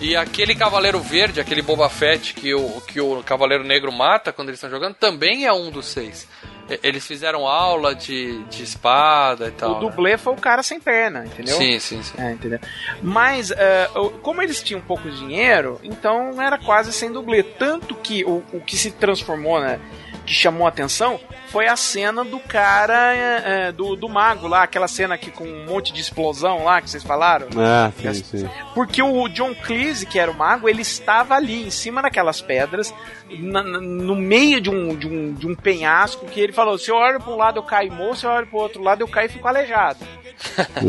E aquele Cavaleiro Verde, aquele Boba Fett que o, que o Cavaleiro Negro mata quando eles estão jogando, também é um dos seis. Eles fizeram aula de, de espada e tal. O né? dublê foi o cara sem perna, entendeu? Sim, sim, sim. É, entendeu? Mas, o- como eles tinham pouco dinheiro, então era quase sem dublê. Tanto que o, o que se transformou, né? Que chamou a atenção foi a cena do cara, é, é, do, do mago lá, aquela cena aqui com um monte de explosão lá que vocês falaram. Ah, sim, sim. Porque o John Cleese, que era o mago, ele estava ali em cima daquelas pedras, na- na- no meio de um, de, um, de um penhasco, que ele falou: se eu olho para um lado eu caio morto, se eu olho para o outro lado eu caio e fico aleijado.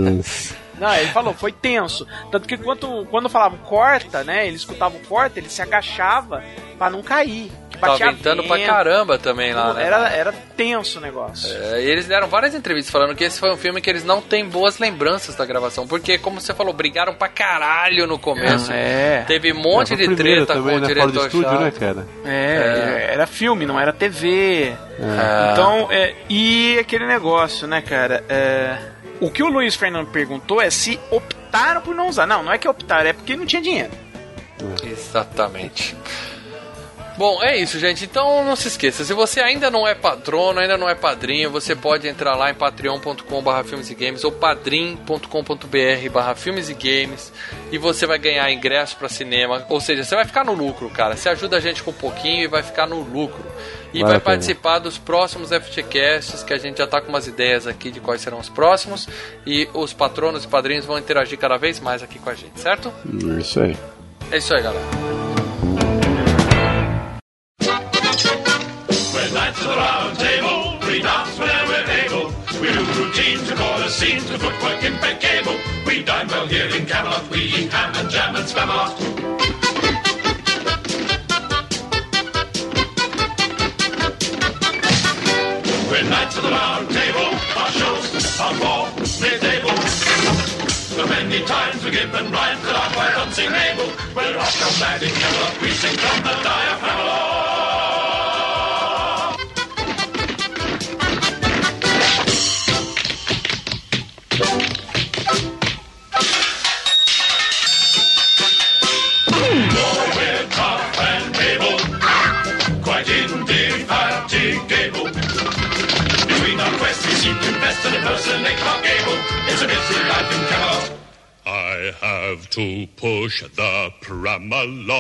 Não, ele falou, foi tenso. Tanto que quando, quando falavam corta, né? Ele escutava o corta, ele se agachava pra não cair. Que Tava batia ventando pra vento. caramba também lá, né? Era, era tenso o negócio. É, e eles deram várias entrevistas falando que esse foi um filme que eles não têm boas lembranças da gravação. Porque, como você falou, brigaram pra caralho no começo. É. Teve um monte É, de treta também, com o né? Fora do diretor estúdio, né, cara? É, era filme, não era TV. É. Então, é, e aquele negócio, né, cara? é, o que o Luiz Fernando perguntou é se optaram por não usar. Não, não é que optaram, é porque não tinha dinheiro. Exatamente. Bom, é isso, gente. Então não se esqueça, se você ainda não é patrono, ainda não é padrinho, você pode entrar lá em patreon.com.br filmes e games ou padrim.com.br barra filmes e games e você vai ganhar ingresso para cinema. Ou seja, você vai ficar no lucro, cara. Você ajuda a gente com um pouquinho e vai ficar no lucro. E vai pena. participar dos próximos FTcasts, que a gente já tá com umas ideias aqui de quais serão os próximos. E os patronos e padrinhos vão interagir cada vez mais aqui com a gente, certo? Hum, Isso aí. É isso aí, galera. We dance whenever we're able. We do routines, we call the scenes, the footwork impeccable. We dine well here in Camelot, we eat ham and jam and spamalot. We're knights of the round table, our shows are for mid-table. The many times we give and rhymes that are quite unsingable. We're off to in Camelot, we sing from the diaphragm and impersonate Clark Gable. It's a busy life in Camelot. I have to push the Pramalot.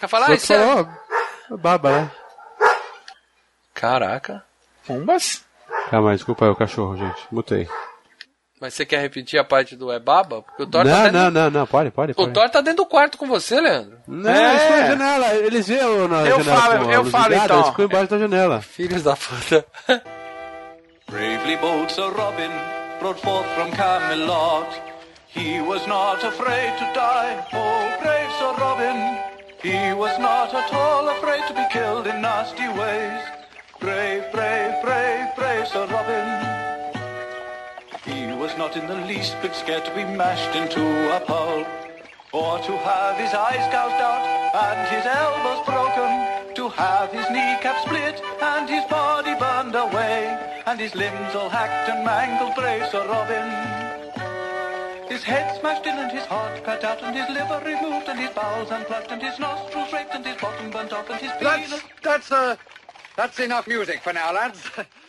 Quer falar isso? é- falou Bárbara. Caraca. Pumbas? Calma aí, desculpa aí o cachorro, gente. Mutei. Mas você quer repetir a parte do é baba? Porque o Thor tá Não, dentro... não, não, não, pode, pode. O pode. Thor tá dentro do quarto com você, Leandro. Não, eles ficam na janela, eles veem na Eu janela falo, com a eu falo ligada, então. Eles ficam embaixo da janela. Filhos da puta. Bravely bold Sir Robin brought forth from Camelot. He was not afraid to die, oh brave Sir Robin. He was not at all afraid to be killed in nasty ways. Brave, brave, brave, brave was not in the least bit scared to be mashed into a pulp. Or to have his eyes gouged out and his elbows broken. To have his kneecap split and his body burned away. And his limbs all hacked and mangled, brave Sir Robin. His head smashed in and his heart cut out and his liver removed and his bowels unplugged and his nostrils raked and his bottom burnt off and his penis... That's, that's, uh, that's enough music for now, lads.